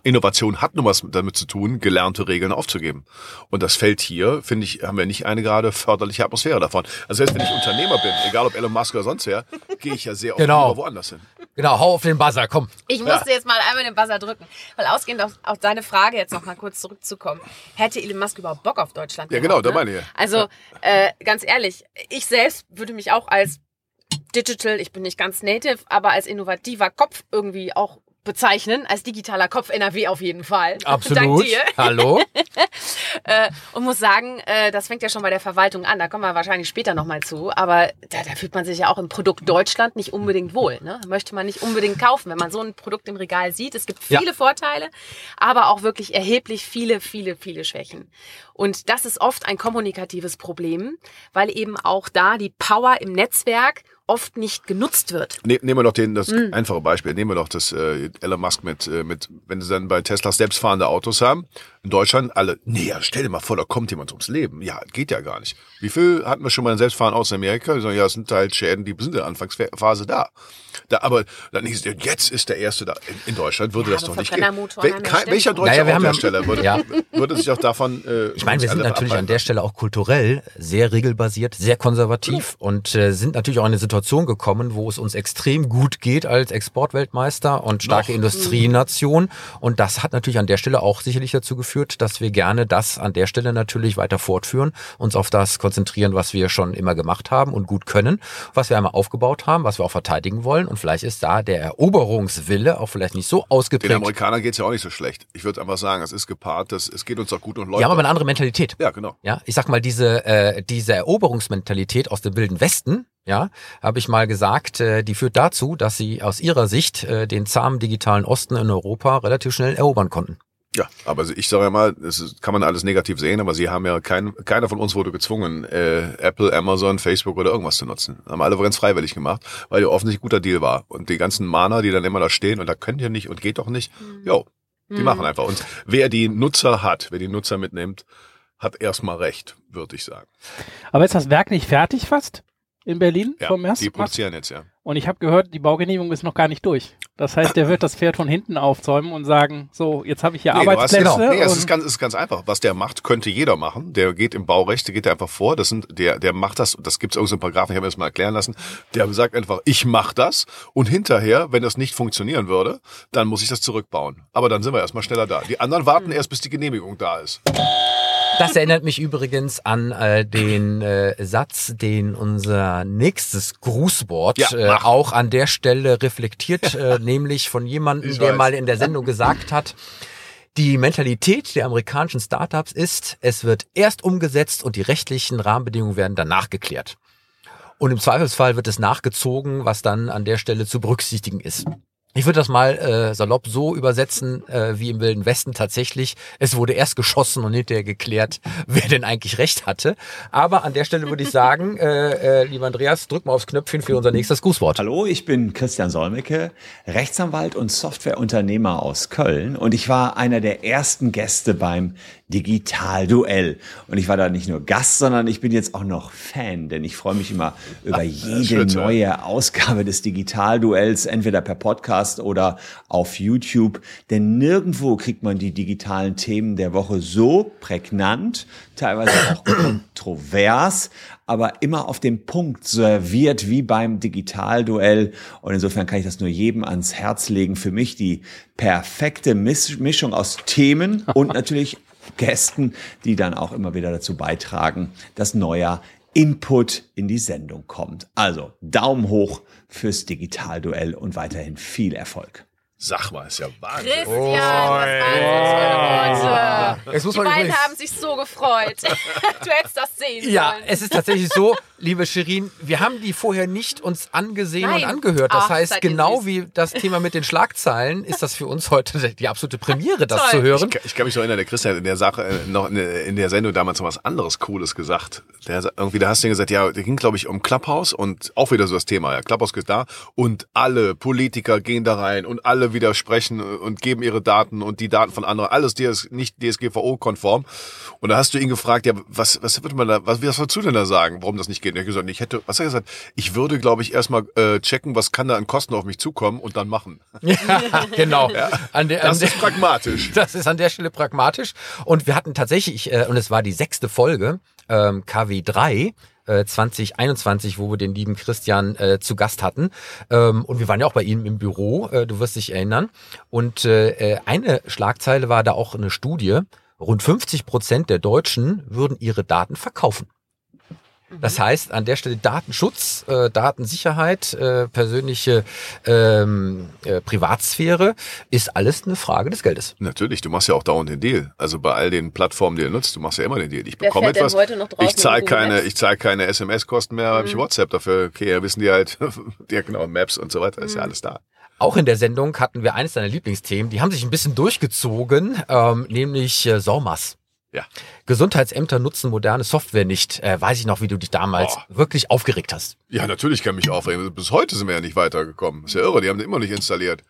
S4: Innovation hat nur was damit zu tun, gelernte Regeln aufzugeben. Und das fällt hier, finde ich, haben wir nicht eine gerade förderliche Atmosphäre davon. Also selbst wenn ich Unternehmer bin, egal ob Elon Musk oder sonst wer, gehe ich ja sehr oft
S2: Genau.
S4: woanders hin.
S2: Genau, hau auf den Buzzer, komm.
S3: Ich musste jetzt mal einmal den Buzzer drücken. Weil ausgehend auf, auf deine Frage jetzt noch mal kurz zurückzukommen. Hätte Elon Musk überhaupt Bock auf Deutschland?
S4: Ja,
S3: gehabt,
S4: genau, da
S3: ne?
S4: meine ich ja.
S3: Also, äh, ganz ehrlich, ich selbst würde mich auch als Digital, ich bin nicht ganz native, aber als innovativer Kopf irgendwie auch bezeichnen, als digitaler Kopf NRW auf jeden Fall. Dank
S2: Absolut.
S3: dir.
S2: Hallo.
S3: Äh, und muss sagen, äh, das fängt ja schon bei der Verwaltung an, da kommen wir wahrscheinlich später nochmal zu, aber da, da fühlt man sich ja auch im Produkt Deutschland nicht unbedingt wohl. Ne? Möchte man nicht unbedingt kaufen, wenn man so ein Produkt im Regal sieht. Es gibt
S2: Ja.
S3: viele Vorteile, aber auch wirklich erheblich viele, viele, viele Schwächen. Und das ist oft ein kommunikatives Problem, weil eben auch da die Power im Netzwerk oft nicht genutzt wird.
S4: Ne, nehmen wir doch den, das
S3: Hm.
S4: einfache Beispiel. Nehmen wir doch das äh, Elon Musk mit, äh, mit, wenn sie dann bei Tesla selbstfahrende Autos haben, in Deutschland alle, nee, ja, stell dir mal vor, da kommt jemand ums Leben. Ja, geht ja gar nicht. Wie viel hatten wir schon mal in selbstfahrenden Autos in Amerika? Die sagen, ja, es sind halt Schäden, die sind in der Anfangsphase da. da aber dann hieß es, jetzt ist der Erste da. In, in Deutschland würde
S3: Ja,
S4: das doch nicht gehen. Wel kein, welcher deutsche
S2: Naja,
S4: Autohersteller würde,
S2: Ja.
S4: würde sich auch davon äh,
S2: Ich meine, wir sind natürlich an der Stelle auch kulturell sehr regelbasiert, sehr konservativ und äh, sind natürlich auch in eine Situation gekommen, wo es uns extrem gut geht als Exportweltmeister und starke
S4: Noch.
S2: Industrienation. Und das hat natürlich an der Stelle auch sicherlich dazu geführt, dass wir gerne das an der Stelle natürlich weiter fortführen, uns auf das konzentrieren, was wir schon immer gemacht haben und gut können, was wir einmal aufgebaut haben, was wir auch verteidigen wollen. Und vielleicht ist da der Eroberungswille auch vielleicht nicht so
S4: Den
S2: ausgeprägt.
S4: Amerikanern geht's ja auch nicht so schlecht. Ich würde einfach sagen, es ist gepaart, das, es geht uns doch gut und läuft.
S2: Ja, aber eine andere Mentalität.
S4: ja, genau.
S2: Ja, ich sag mal, diese, äh, diese Eroberungsmentalität aus dem Wilden Westen, ja, habe ich mal gesagt, äh, die führt dazu, dass sie aus ihrer Sicht äh, den zahmen digitalen Osten in Europa relativ schnell erobern konnten.
S4: Ja, aber ich sage ja mal, das kann man alles negativ sehen, aber sie haben ja kein, keiner von uns wurde gezwungen, äh, Apple, Amazon, Facebook oder irgendwas zu nutzen. Haben alle ganz freiwillig gemacht, weil ja offensichtlich guter Deal war. Und die ganzen Mahner, die dann immer da stehen und da könnt ihr nicht und geht doch nicht, jo, die
S3: Mhm.
S4: machen einfach. Und wer die Nutzer hat, wer die Nutzer mitnimmt, hat erstmal recht, würde ich sagen.
S5: Aber ist das Werk nicht fertig fast in Berlin
S4: Ja,
S5: vom Mers?
S4: die produzieren jetzt, ja.
S5: Und ich habe gehört, die Baugenehmigung ist noch gar nicht durch. Das heißt, der wird das Pferd von hinten aufzäumen und sagen, so, jetzt habe ich hier
S4: Nee, du hast
S5: Arbeitsplätze.
S4: jetzt- nee, es ist ganz, es ist ganz einfach. Was der macht, könnte jeder machen. Der geht im Baurecht, der geht einfach vor. Das sind, der, der macht das. Das gibt es irgendeinen Paragraphen, ich habe mir das mal erklären lassen. Der sagt einfach, ich mache das. Und hinterher, wenn das nicht funktionieren würde, dann muss ich das zurückbauen. Aber dann sind wir erstmal schneller da. Die anderen warten erst, bis die Genehmigung da ist.
S2: Das erinnert mich übrigens an äh, den äh, Satz, den unser nächstes Grußwort
S4: Ja,
S2: äh, auch an der Stelle reflektiert, äh, nämlich von jemandem, der mal in der Sendung gesagt hat, die Mentalität der amerikanischen Startups ist, es wird erst umgesetzt und die rechtlichen Rahmenbedingungen werden danach geklärt. Und im Zweifelsfall wird es nachgezogen, was dann an der Stelle zu berücksichtigen ist. Ich würde das mal äh, salopp so übersetzen, äh, wie im Wilden Westen tatsächlich. Es wurde erst geschossen und hinterher geklärt, wer denn eigentlich recht hatte. Aber an der Stelle würde ich sagen, äh, äh, lieber Andreas, drück mal aufs Knöpfchen für unser nächstes Grußwort.
S8: Hallo, ich bin Christian Solmecke, Rechtsanwalt und Softwareunternehmer aus Köln und ich war einer der ersten Gäste beim Digitalduell. Und ich war da nicht nur Gast, sondern ich bin jetzt auch noch Fan, denn ich freue mich immer über jede
S4: hören.
S8: neue Ausgabe des Digitalduells, entweder per Podcast oder auf YouTube. Denn nirgendwo kriegt man die digitalen Themen der Woche so prägnant, teilweise auch kontrovers, aber immer auf den Punkt serviert wie beim Digitalduell. Und insofern kann ich das nur jedem ans Herz legen. Für mich die perfekte Misch- Mischung aus Themen und natürlich Gästen, die dann auch immer wieder dazu beitragen, dass neuer Input in die Sendung kommt. Also Daumen hoch fürs Digitalduell und weiterhin viel Erfolg.
S4: Sag mal, ist ja Wahnsinn.
S3: Christian, das waren so tolle Worte.
S2: Jetzt muss
S3: Die
S2: man
S3: beiden
S2: übrigens-
S3: haben sich so gefreut. du hättest das sehen
S2: Ja,
S3: sollen.
S2: es ist tatsächlich so, liebe Shirin, wir haben die vorher nicht uns angesehen
S3: Nein.
S2: und angehört. Das
S3: Ach,
S2: heißt, genau wie das Thema mit den Schlagzeilen ist das für uns heute die absolute Premiere, das
S3: Toll.
S2: zu hören.
S4: Ich, ich kann mich noch erinnern, der Christian hat in der Sache, äh, noch in der, Sendung damals noch was anderes Cooles gesagt. Der, irgendwie, da hast du gesagt, ja, der ging, glaube ich, um Clubhouse und auch wieder so das Thema, ja, Clubhouse geht da und alle Politiker gehen da rein und alle widersprechen und geben ihre Daten und die Daten von anderen, alles DS, nicht DSGVO-konform. Und da hast du ihn gefragt, ja, was, was würde man da, was, was würdest du denn da sagen, warum das nicht durchgehen. Er hat gesagt, ich hätte, was hat er gesagt? Ich würde, glaube ich, erstmal äh, checken, was kann da an Kosten auf mich zukommen und dann machen.
S2: Ja, genau. An der, an
S4: Das
S2: der,
S4: ist pragmatisch.
S2: Das ist an der Stelle pragmatisch. Und wir hatten tatsächlich, äh, und es war die sechste Folge, ähm, KW3, äh, 2021, wo wir den lieben Christian äh, zu Gast hatten. Ähm, und wir waren ja auch bei ihm im Büro, äh, du wirst dich erinnern. Und äh, äh, eine Schlagzeile war da auch eine Studie. Rund 50 Prozent der Deutschen würden ihre Daten verkaufen. Das heißt, an der Stelle Datenschutz, äh, Datensicherheit, äh, persönliche ähm, äh, Privatsphäre ist alles eine Frage des Geldes.
S4: Natürlich, du machst ja auch dauernd den Deal. Also bei all den Plattformen, die du nutzt, du machst ja immer den Deal. Ich bekomme etwas,
S3: heute noch draußen
S4: ich zahle keine, ich zahle keine SMS-Kosten mehr, habe ich WhatsApp dafür. Okay, ja, wissen die halt, ja genau, Maps und so weiter, ist ja alles da.
S2: Auch in der Sendung hatten wir eines deiner Lieblingsthemen, die haben sich ein bisschen durchgezogen, ähm, nämlich äh, SORMAS.
S4: Ja.
S2: Gesundheitsämter nutzen moderne Software nicht. Äh, weiß ich noch, wie du dich damals
S4: Oh.
S2: wirklich aufgeregt hast.
S4: Ja, natürlich kann mich aufregen. Bis heute sind wir ja nicht weitergekommen. Ist ja irre, die haben den immer nicht installiert.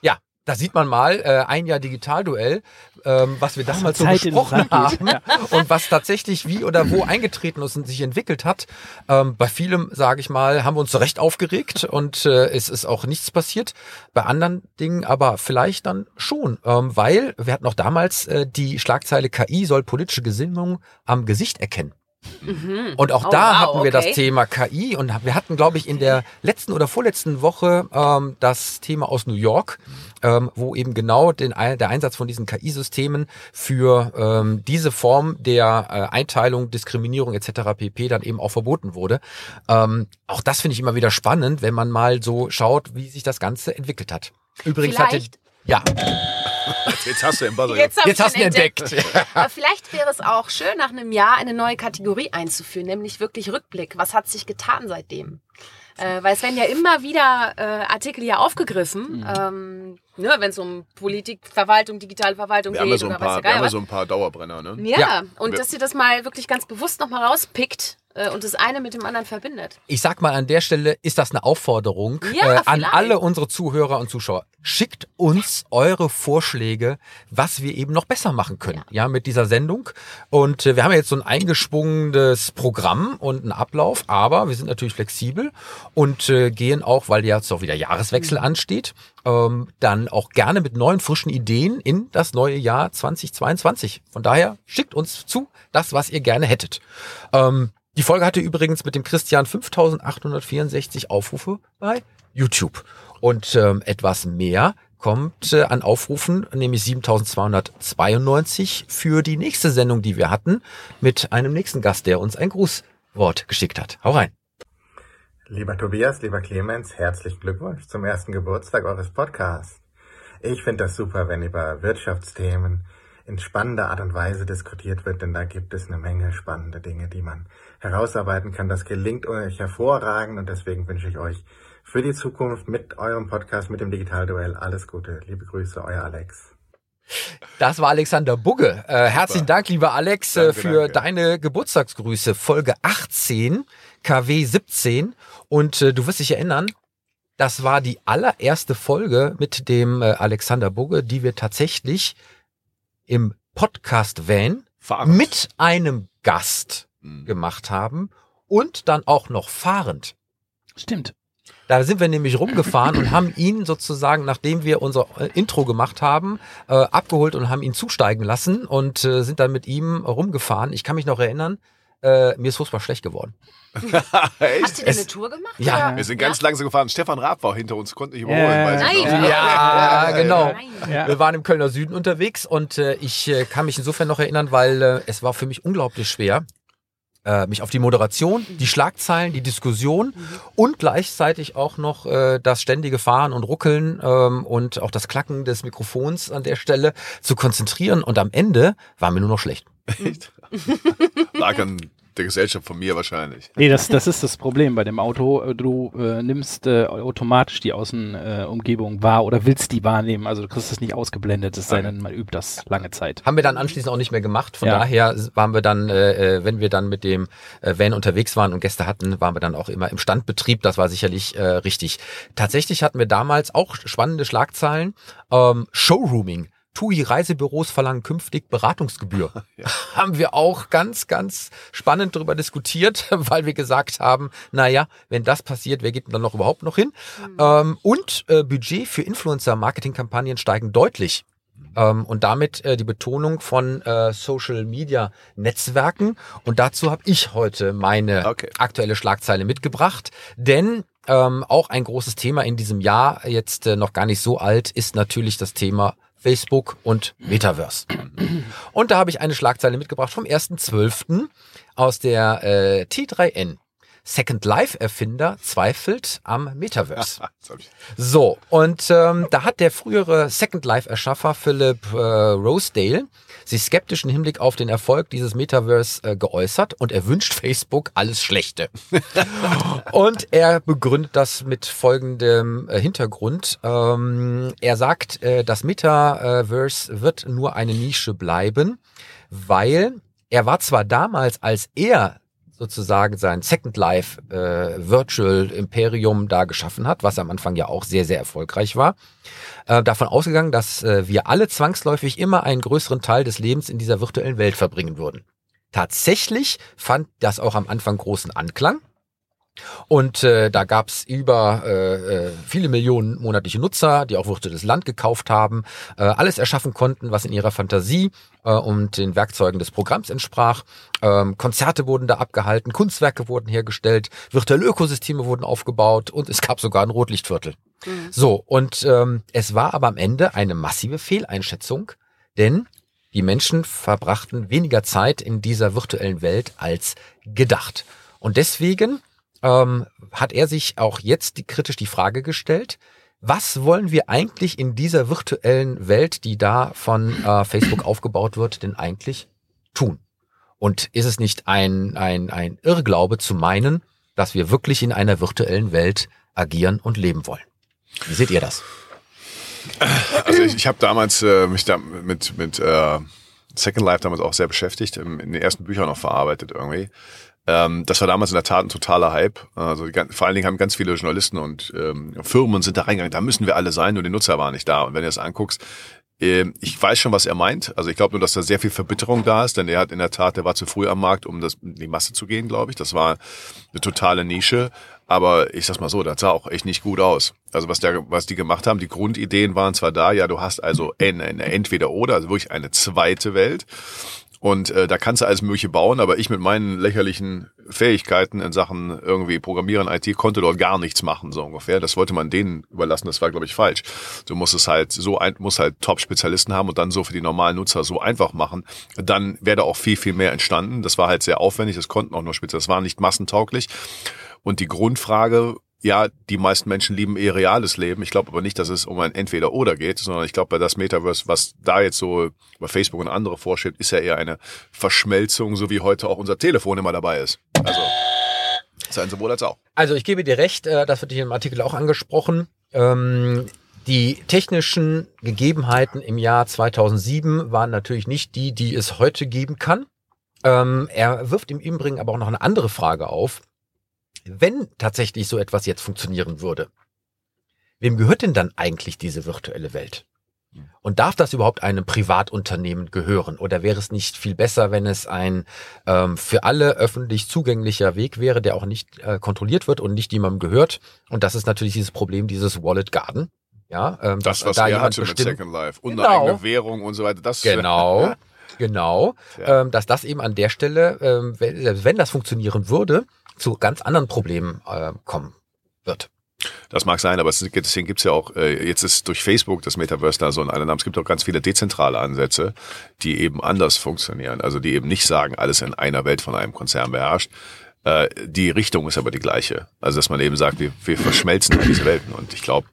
S2: Ja, da sieht man mal äh, ein Jahr Digitalduell, ähm, was wir damals so
S5: Zeit
S2: besprochen haben
S5: geht.
S2: und was tatsächlich wie oder wo eingetreten ist und sich entwickelt hat. Ähm, bei vielem, sage ich mal, haben wir uns zu Recht aufgeregt und äh, es ist auch nichts passiert. Bei anderen Dingen aber vielleicht dann schon, ähm, weil wir hatten auch damals äh, die Schlagzeile KI soll politische Gesinnung am Gesicht erkennen. Und auch
S3: Oh,
S2: da
S3: wow,
S2: hatten wir das
S3: okay.
S2: Thema KI und wir hatten, glaube ich, in der letzten oder vorletzten Woche ähm, das Thema aus New York, ähm, wo eben genau den, der Einsatz von diesen KI-Systemen für ähm, diese Form der äh, Einteilung, Diskriminierung etc. pp. dann eben auch verboten wurde. Ähm, auch das finde ich immer wieder spannend, wenn man mal so schaut, wie sich das Ganze entwickelt hat. Übrigens
S3: Vielleicht-
S2: hatte ja,
S4: Jetzt hast du den Buzzer.
S3: Jetzt,
S2: jetzt hast du
S3: ihn
S2: ihn entdeckt.
S3: Aber vielleicht wäre es auch schön, nach einem Jahr eine neue Kategorie einzuführen, nämlich wirklich Rückblick. Was hat sich getan seitdem? Äh, weil es werden ja immer wieder äh, Artikel hier aufgegriffen,
S4: Mhm.
S3: ähm, ne, wenn es um Politik, Verwaltung, digitale Verwaltung
S4: wir haben
S3: geht
S4: so ein
S3: oder was
S4: paar,
S3: der
S4: wir haben ja
S3: was.
S4: so ein paar Dauerbrenner, ne?
S3: Ja,
S2: Ja.
S3: und dass ihr das mal wirklich ganz bewusst nochmal rauspickt und das eine mit dem anderen verbindet.
S2: Ich sag mal an der Stelle, ist das eine Aufforderung
S3: Ja,
S2: äh, an alle unsere Zuhörer und Zuschauer. Schickt uns eure Vorschläge, was wir eben noch besser machen können, ja, mit dieser Sendung. Und äh, wir haben ja jetzt so ein eingeschwungenes Programm und einen Ablauf, aber wir sind natürlich flexibel und äh, gehen auch, weil jetzt auch wieder Jahreswechsel ansteht, ähm, dann auch gerne mit neuen, frischen Ideen in das neue Jahr 2022. Von daher schickt uns zu, das, was ihr gerne hättet. Ähm, die Folge hatte übrigens mit dem Christian 5864 Aufrufe bei YouTube. Und ähm, etwas mehr kommt äh, an Aufrufen, nämlich 7292 für die nächste Sendung, die wir hatten, mit einem nächsten Gast, der uns ein Grußwort geschickt hat. Hau rein.
S9: Lieber Tobias, lieber Clemens, herzlichen Glückwunsch zum ersten Geburtstag eures Podcasts. Ich finde das super, wenn über Wirtschaftsthemen in spannender Art und Weise diskutiert wird, denn da gibt es eine Menge spannende Dinge, die man herausarbeiten kann. Das gelingt euch hervorragend und deswegen wünsche ich euch für die Zukunft mit eurem Podcast, mit dem Digitalduell alles Gute. Liebe Grüße, euer Alex.
S2: Das war Alexander Bugge. Äh, herzlichen Dank, lieber Alex, äh,
S4: Danke,
S2: für
S4: danke.
S2: deine Geburtstagsgrüße. Folge 18, KW 17. Und äh, du wirst dich erinnern, das war die allererste Folge mit dem äh, Alexander Bugge, die wir tatsächlich im Podcast-Van mit einem Gast
S4: Mhm.
S2: gemacht haben und dann auch noch fahrend.
S5: Stimmt.
S2: Da sind wir nämlich rumgefahren und haben ihn sozusagen, nachdem wir unser äh, Intro gemacht haben, äh, abgeholt und haben ihn zusteigen lassen und äh, sind dann mit ihm rumgefahren. Ich kann mich noch erinnern, äh, mir ist furchtbar schlecht geworden.
S4: Echt?
S3: Hast du denn eine Tour gemacht?
S2: Ja.
S3: oder?
S4: Wir sind ganz langsam gefahren. Stefan Raab war hinter uns, konnte nicht
S5: Ja.
S4: überholen. weiß ich
S3: Nein.
S4: noch.
S2: Ja, genau.
S3: Nein.
S5: Ja.
S2: Wir waren im Kölner Süden unterwegs und äh, ich äh, kann mich insofern noch erinnern, weil äh, es war für mich unglaublich schwer, äh, mich auf die Moderation, die Schlagzeilen, die Diskussion und gleichzeitig auch noch äh, das ständige Fahren und Ruckeln ähm, und auch das Klacken des Mikrofons an der Stelle zu konzentrieren. Und am Ende war mir nur noch schlecht.
S4: Echt? Lag an der Gesellschaft von mir wahrscheinlich.
S5: Nee, das, das ist das Problem bei dem Auto. Du äh, nimmst äh, automatisch die Außenumgebung äh, wahr oder willst die wahrnehmen. Also du kriegst es nicht ausgeblendet, es sei denn, man übt das lange Zeit.
S2: Haben wir dann anschließend auch nicht mehr gemacht. Von
S5: Ja.
S2: daher waren wir dann, äh, äh, wenn wir dann mit dem äh, Van unterwegs waren und Gäste hatten, waren wir dann auch immer im Standbetrieb. Das war sicherlich äh, richtig. Tatsächlich hatten wir damals auch spannende Schlagzeilen. Ähm, Showrooming TUI Reisebüros verlangen künftig Beratungsgebühr. Haben wir auch ganz, ganz spannend darüber diskutiert, weil wir gesagt haben, naja, wenn das passiert, wer geht denn dann noch überhaupt noch hin? Ähm, und äh, Budget für Influencer-Marketing-Kampagnen steigen deutlich. Ähm, und damit äh, die Betonung von äh, Social Media Netzwerken. Und dazu habe ich heute meine
S4: Okay.
S2: aktuelle Schlagzeile mitgebracht. Denn ähm, auch ein großes Thema in diesem Jahr, jetzt äh, noch gar nicht so alt, ist natürlich das Thema Facebook und Metaverse. Und da habe ich eine Schlagzeile mitgebracht vom 1.12. aus der äh, T3N. Second Life Erfinder zweifelt am Metaverse. So, und ähm, da hat der frühere Second Life-Erschaffer Philip äh, Rosedale sich skeptisch im Hinblick auf den Erfolg dieses Metaverse äh, geäußert und er wünscht Facebook alles Schlechte. und er begründet das mit folgendem äh, Hintergrund. Ähm, er sagt, äh, das Metaverse wird nur eine Nische bleiben, weil er war zwar damals, als er sozusagen sein Second Life äh, Virtual Imperium da geschaffen hat, was am Anfang ja auch sehr, sehr erfolgreich war, äh, davon ausgegangen, dass äh, wir alle zwangsläufig immer einen größeren Teil des Lebens in dieser virtuellen Welt verbringen würden. Tatsächlich fand das auch am Anfang großen Anklang. Und äh, da gab's über äh, äh, viele Millionen monatliche Nutzer, die auch virtuelles Land gekauft haben, äh, alles erschaffen konnten, was in ihrer Fantasie äh, und den Werkzeugen des Programms entsprach. Ähm, Konzerte wurden da abgehalten, Kunstwerke wurden hergestellt, virtuelle Ökosysteme wurden aufgebaut und es gab sogar ein Rotlichtviertel. So, und ähm, es war aber am Ende eine massive Fehleinschätzung, denn die Menschen verbrachten weniger Zeit in dieser virtuellen Welt als gedacht. Und deswegen ähm, hat er sich auch jetzt die, kritisch die Frage gestellt, was wollen wir eigentlich in dieser virtuellen Welt, die da von äh, Facebook aufgebaut wird, denn eigentlich tun? Und ist es nicht ein, ein, ein Irrglaube zu meinen, dass wir wirklich in einer virtuellen Welt agieren und leben wollen? Wie seht ihr das?
S4: Also ich, ich habe damals äh, mich da mit, mit äh, Second Life damals auch sehr beschäftigt, in den ersten Büchern noch verarbeitet irgendwie. Ähm, das war damals in der Tat ein totaler Hype. Also vor allen Dingen haben ganz viele Journalisten und ähm, Firmen sind da reingegangen, da müssen wir alle sein, nur die Nutzer waren nicht da. Und wenn du das anguckst, ähm, ich weiß schon, was er meint. Also ich glaube nur, dass da sehr viel Verbitterung da ist, denn er hat in der Tat, der war zu früh am Markt, um das in die Masse zu gehen, glaube ich. Das war eine totale Nische. Aber ich sag's mal so, das sah auch echt nicht gut aus. Also was der, was die gemacht haben, die Grundideen waren zwar da, ja, du hast also entweder oder, also wirklich eine zweite Welt. Und äh, da kannst du alles Mögliche bauen, aber ich mit meinen lächerlichen Fähigkeiten in Sachen irgendwie Programmieren, IT, konnte dort gar nichts machen, so ungefähr. Das wollte man denen überlassen, das war, glaube ich, falsch. Du musst es halt so ein, musst halt Top-Spezialisten haben und dann so für die normalen Nutzer so einfach machen. Dann wäre da auch viel, viel mehr entstanden. Das war halt sehr aufwendig, das konnten auch nur Spezialisten, das war nicht massentauglich. Und die Grundfrage, ja, die meisten Menschen lieben eher reales Leben. Ich glaube aber nicht, dass es um ein Entweder-Oder geht, sondern ich glaube, bei das Metaverse, was da jetzt so bei Facebook und andere vorstellt, ist ja eher eine Verschmelzung, so wie heute auch unser Telefon immer dabei ist. Also, sein sowohl als auch.
S2: Also ich gebe dir recht, äh, das wird hier im Artikel auch angesprochen. Ähm, die technischen Gegebenheiten im Jahr 2007 waren natürlich nicht die, die es heute geben kann. Ähm, er wirft im Übrigen aber auch noch eine andere Frage auf. Wenn tatsächlich so etwas jetzt funktionieren würde, wem gehört denn dann eigentlich diese virtuelle Welt? Und darf das überhaupt einem Privatunternehmen gehören? Oder wäre es nicht viel besser, wenn es ein ähm, für alle öffentlich zugänglicher Weg wäre, der auch nicht äh, kontrolliert wird und nicht jemandem gehört? Und das ist natürlich dieses Problem dieses Wallet Garden. Ja, ähm,
S4: Das,
S2: dass
S4: was
S2: da
S4: er
S2: jemand
S4: hatte mit
S2: bestimmt-
S4: Second Life. Und
S2: Genau.
S4: eine eigene Währung und so weiter. Das,
S2: Genau, genau.
S4: Ja.
S2: Ähm, dass das eben an der Stelle, ähm, wenn, selbst wenn das funktionieren würde, zu ganz anderen Problemen äh, kommen wird.
S4: Das mag sein, aber es, gibt- deswegen gibt's ja auch, äh, jetzt ist durch Facebook das Metaverse da so ein Einnahme. Es gibt auch ganz viele dezentrale Ansätze, die eben anders funktionieren. Also die eben nicht sagen, alles in einer Welt von einem Konzern beherrscht. Äh, die Richtung ist aber die gleiche. Also dass man eben sagt, wir, wir verschmelzen diese Welten. Und ich glaube,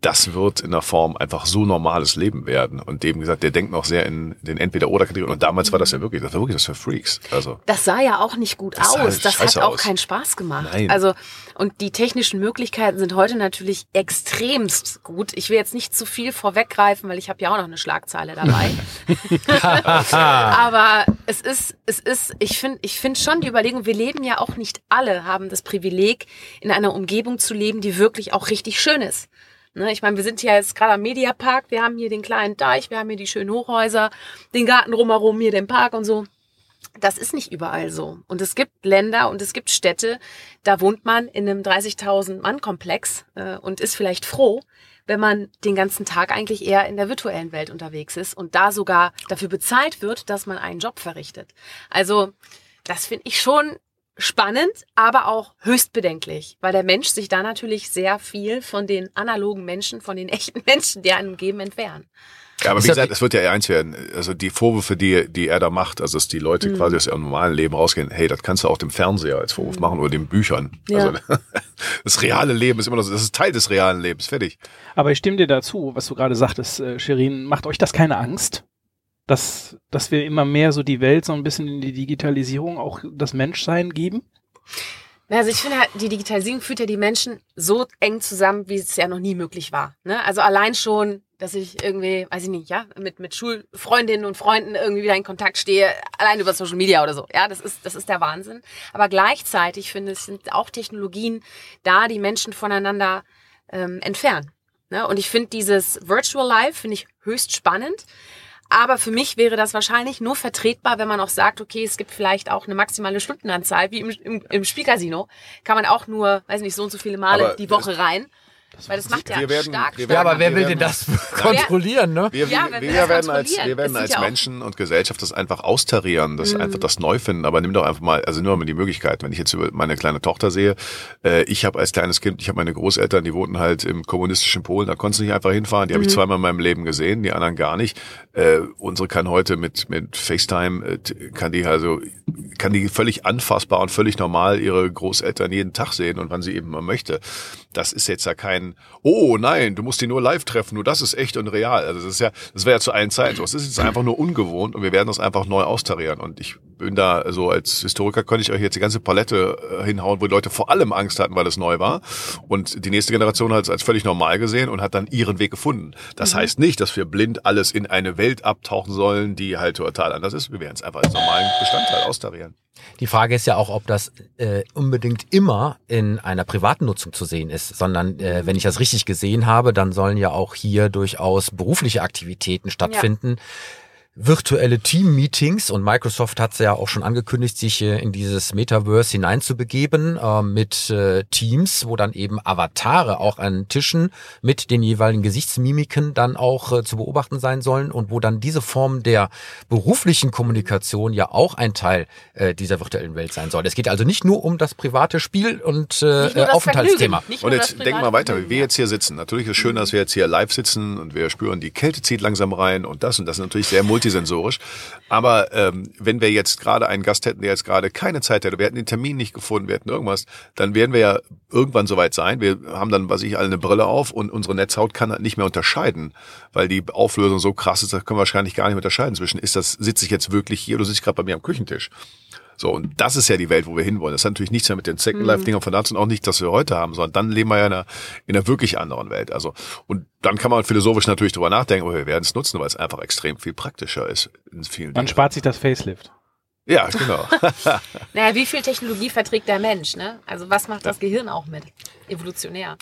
S4: das wird in der Form einfach so normales Leben werden. Und eben gesagt, der denkt noch sehr in den Entweder-Oder-Kategorien. Und damals war das ja wirklich, das war wirklich das für Freaks. Also
S3: Das sah ja auch nicht gut
S4: Das
S3: aus. Das hat auch
S4: aus.
S3: keinen Spaß gemacht.
S4: Nein.
S3: Also, und die technischen Möglichkeiten sind heute natürlich extremst gut. Ich will jetzt nicht zu viel vorweggreifen, weil ich habe ja auch noch eine Schlagzeile dabei. Aber es ist, es ist, ich finde, ich finde schon die Überlegung, wir leben ja auch nicht alle, haben das Privileg, in einer Umgebung zu leben, die wirklich auch richtig schön ist. Ne, ich meine, wir sind hier jetzt gerade am Mediapark, wir haben hier den kleinen Deich, wir haben hier die schönen Hochhäuser, den Garten drumherum, hier den Park und so. Das ist nicht überall so. Und es gibt Länder und es gibt Städte, da wohnt man in einem 30.000 Mann Komplex äh, und ist vielleicht froh, wenn man den ganzen Tag eigentlich eher in der virtuellen Welt unterwegs ist und da sogar dafür bezahlt wird, dass man einen Job verrichtet. Also das finde ich schon spannend, aber auch höchst bedenklich, weil der Mensch sich da natürlich sehr viel von den analogen Menschen, von den echten Menschen, die einem geben, entfernen.
S4: Ja, aber wie gesagt, es wird ja eins werden. Also die Vorwürfe, die, die er da macht, also dass die Leute
S3: Mhm.
S4: quasi aus ihrem normalen Leben rausgehen, hey, das kannst du auch dem Fernseher als Vorwurf machen oder den Büchern.
S3: Mhm. Ja.
S4: Also das reale Leben ist immer noch so, das ist Teil des realen Lebens, fertig.
S5: Aber ich stimme dir dazu, was du gerade sagtest, äh, Shirin, macht euch das keine Angst? Dass, dass wir immer mehr so die Welt so ein bisschen in die Digitalisierung auch das Menschsein geben?
S3: Also ich finde halt, die Digitalisierung führt ja die Menschen so eng zusammen, wie es ja noch nie möglich war. Ne? Also allein schon, dass ich irgendwie, weiß ich nicht, ja, mit, mit Schulfreundinnen und Freunden irgendwie wieder in Kontakt stehe, allein über Social Media oder so. Ja, das ist, das ist der Wahnsinn. Aber gleichzeitig finde ich, sind auch Technologien da, die Menschen voneinander ähm, entfernen. Ne? Und ich finde dieses Virtual Life, finde ich höchst spannend. Aber für mich wäre das wahrscheinlich nur vertretbar, wenn man auch sagt, okay, es gibt vielleicht auch eine maximale Stundenanzahl, wie im, im, im Spielcasino. Kann man auch nur, weiß nicht, so und so viele Male
S4: Aber
S3: die Woche rein. Weil das macht ja
S4: wir werden-
S3: stark.
S4: wir
S2: Ja, aber wer will
S4: werden-
S2: denn das kontrollieren, ne?
S4: Wir,
S3: Ja,
S4: wir, wir,
S3: wir das
S4: werden als, wir werden als Menschen und Gesellschaft das einfach austarieren, das
S3: Mhm.
S4: einfach das neu finden. Aber nimm doch einfach mal, also nimm mal die Möglichkeit. Wenn ich jetzt über meine kleine Tochter sehe, äh, ich habe als kleines Kind, ich habe meine Großeltern, die wohnten halt im kommunistischen Polen, da konntest du nicht einfach hinfahren. Die habe ich
S3: Mhm.
S4: zweimal in meinem Leben gesehen, die anderen gar nicht. Äh, unsere kann heute mit mit FaceTime äh, kann die also kann die völlig anfassbar und völlig normal ihre Großeltern jeden Tag sehen und wann sie eben mal möchte. Das ist jetzt ja kein, oh nein, du musst die nur live treffen, nur das ist echt und real. Also das ist ja, das wäre ja zu allen Zeiten so. Es ist jetzt einfach nur ungewohnt und wir werden das einfach neu austarieren. Und ich bin da, so als Historiker könnte ich euch jetzt die ganze Palette äh, hinhauen, wo die Leute vor allem Angst hatten, weil es neu war. Und die nächste Generation hat es als völlig normal gesehen und hat dann ihren Weg gefunden. Das heißt nicht, dass wir blind alles in eine Welt abtauchen sollen, die halt total anders ist. Wir werden es einfach als normalen Bestandteil austarieren.
S2: Die Frage ist ja auch, ob das äh, unbedingt immer in einer privaten Nutzung zu sehen ist, sondern äh, wenn ich das richtig gesehen habe, dann sollen ja auch hier durchaus berufliche Aktivitäten stattfinden. Virtuelle Team-Meetings und Microsoft hat ja auch schon angekündigt, sich äh, in dieses Metaverse hineinzubegeben äh, mit äh, Teams, wo dann eben Avatare auch an Tischen mit den jeweiligen Gesichtsmimiken dann auch äh, zu beobachten sein sollen und wo dann diese Form der beruflichen Kommunikation ja auch ein Teil äh, dieser virtuellen Welt sein soll. Es geht also nicht nur um das private Spiel und äh, äh, Aufenthaltsthema.
S4: Und jetzt denk mal weiter, wie wir jetzt hier sitzen. Natürlich ist es schön, dass wir jetzt hier live sitzen und wir spüren, die Kälte zieht langsam rein und das und das ist natürlich sehr multisensorisch. Aber ähm, wenn wir jetzt gerade einen Gast hätten, der jetzt gerade keine Zeit hätte, wir hätten den Termin nicht gefunden, wir hätten irgendwas, dann werden wir ja irgendwann soweit sein. Wir haben dann, was ich, alle eine Brille auf und unsere Netzhaut kann halt nicht mehr unterscheiden, weil die Auflösung so krass ist, da können wir wahrscheinlich gar nicht mehr unterscheiden zwischen, ist das, sitze ich jetzt wirklich hier oder sitze ich gerade bei mir am Küchentisch? So, und das ist ja die Welt, wo wir hinwollen. Das hat natürlich nichts mehr mit den Second Life-Dingern von damals und auch nicht, dass wir heute haben, sondern dann leben wir ja in einer, in einer wirklich anderen Welt. Also, und dann kann man philosophisch natürlich drüber nachdenken, aber wir werden es nutzen, weil es einfach extrem viel praktischer ist in vielen
S5: Man
S4: Dingen.
S5: spart sich das Facelift.
S4: Ja, genau.
S3: Naja, wie viel Technologie verträgt der Mensch, ne? Also was macht das Gehirn auch mit? Evolutionär.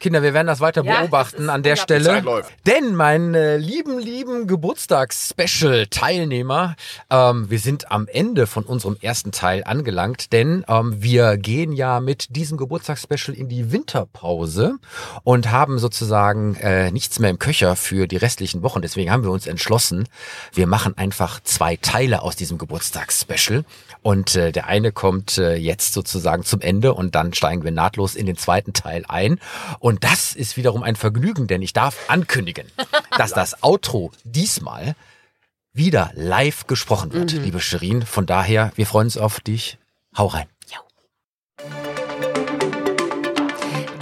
S2: Kinder, wir werden das weiter
S3: Ja,
S2: beobachten an der. Stelle. Denn mein äh, lieben, lieben Geburtstags-Special-Teilnehmer, ähm, wir sind am Ende von unserem ersten Teil angelangt, denn ähm, wir gehen ja mit diesem Geburtstags-Special in die Winterpause und haben sozusagen äh, nichts mehr im Köcher für die restlichen Wochen. Deswegen haben wir uns entschlossen, wir machen einfach zwei Teile aus diesem Geburtstags-Special. Und äh, der eine kommt äh, jetzt sozusagen zum Ende und dann steigen wir nahtlos in den zweiten Teil ein. Und das ist wiederum ein Vergnügen, denn ich darf ankündigen, dass das Outro diesmal wieder live gesprochen wird, liebe Shirin. Von daher, wir freuen uns auf dich. Hau rein.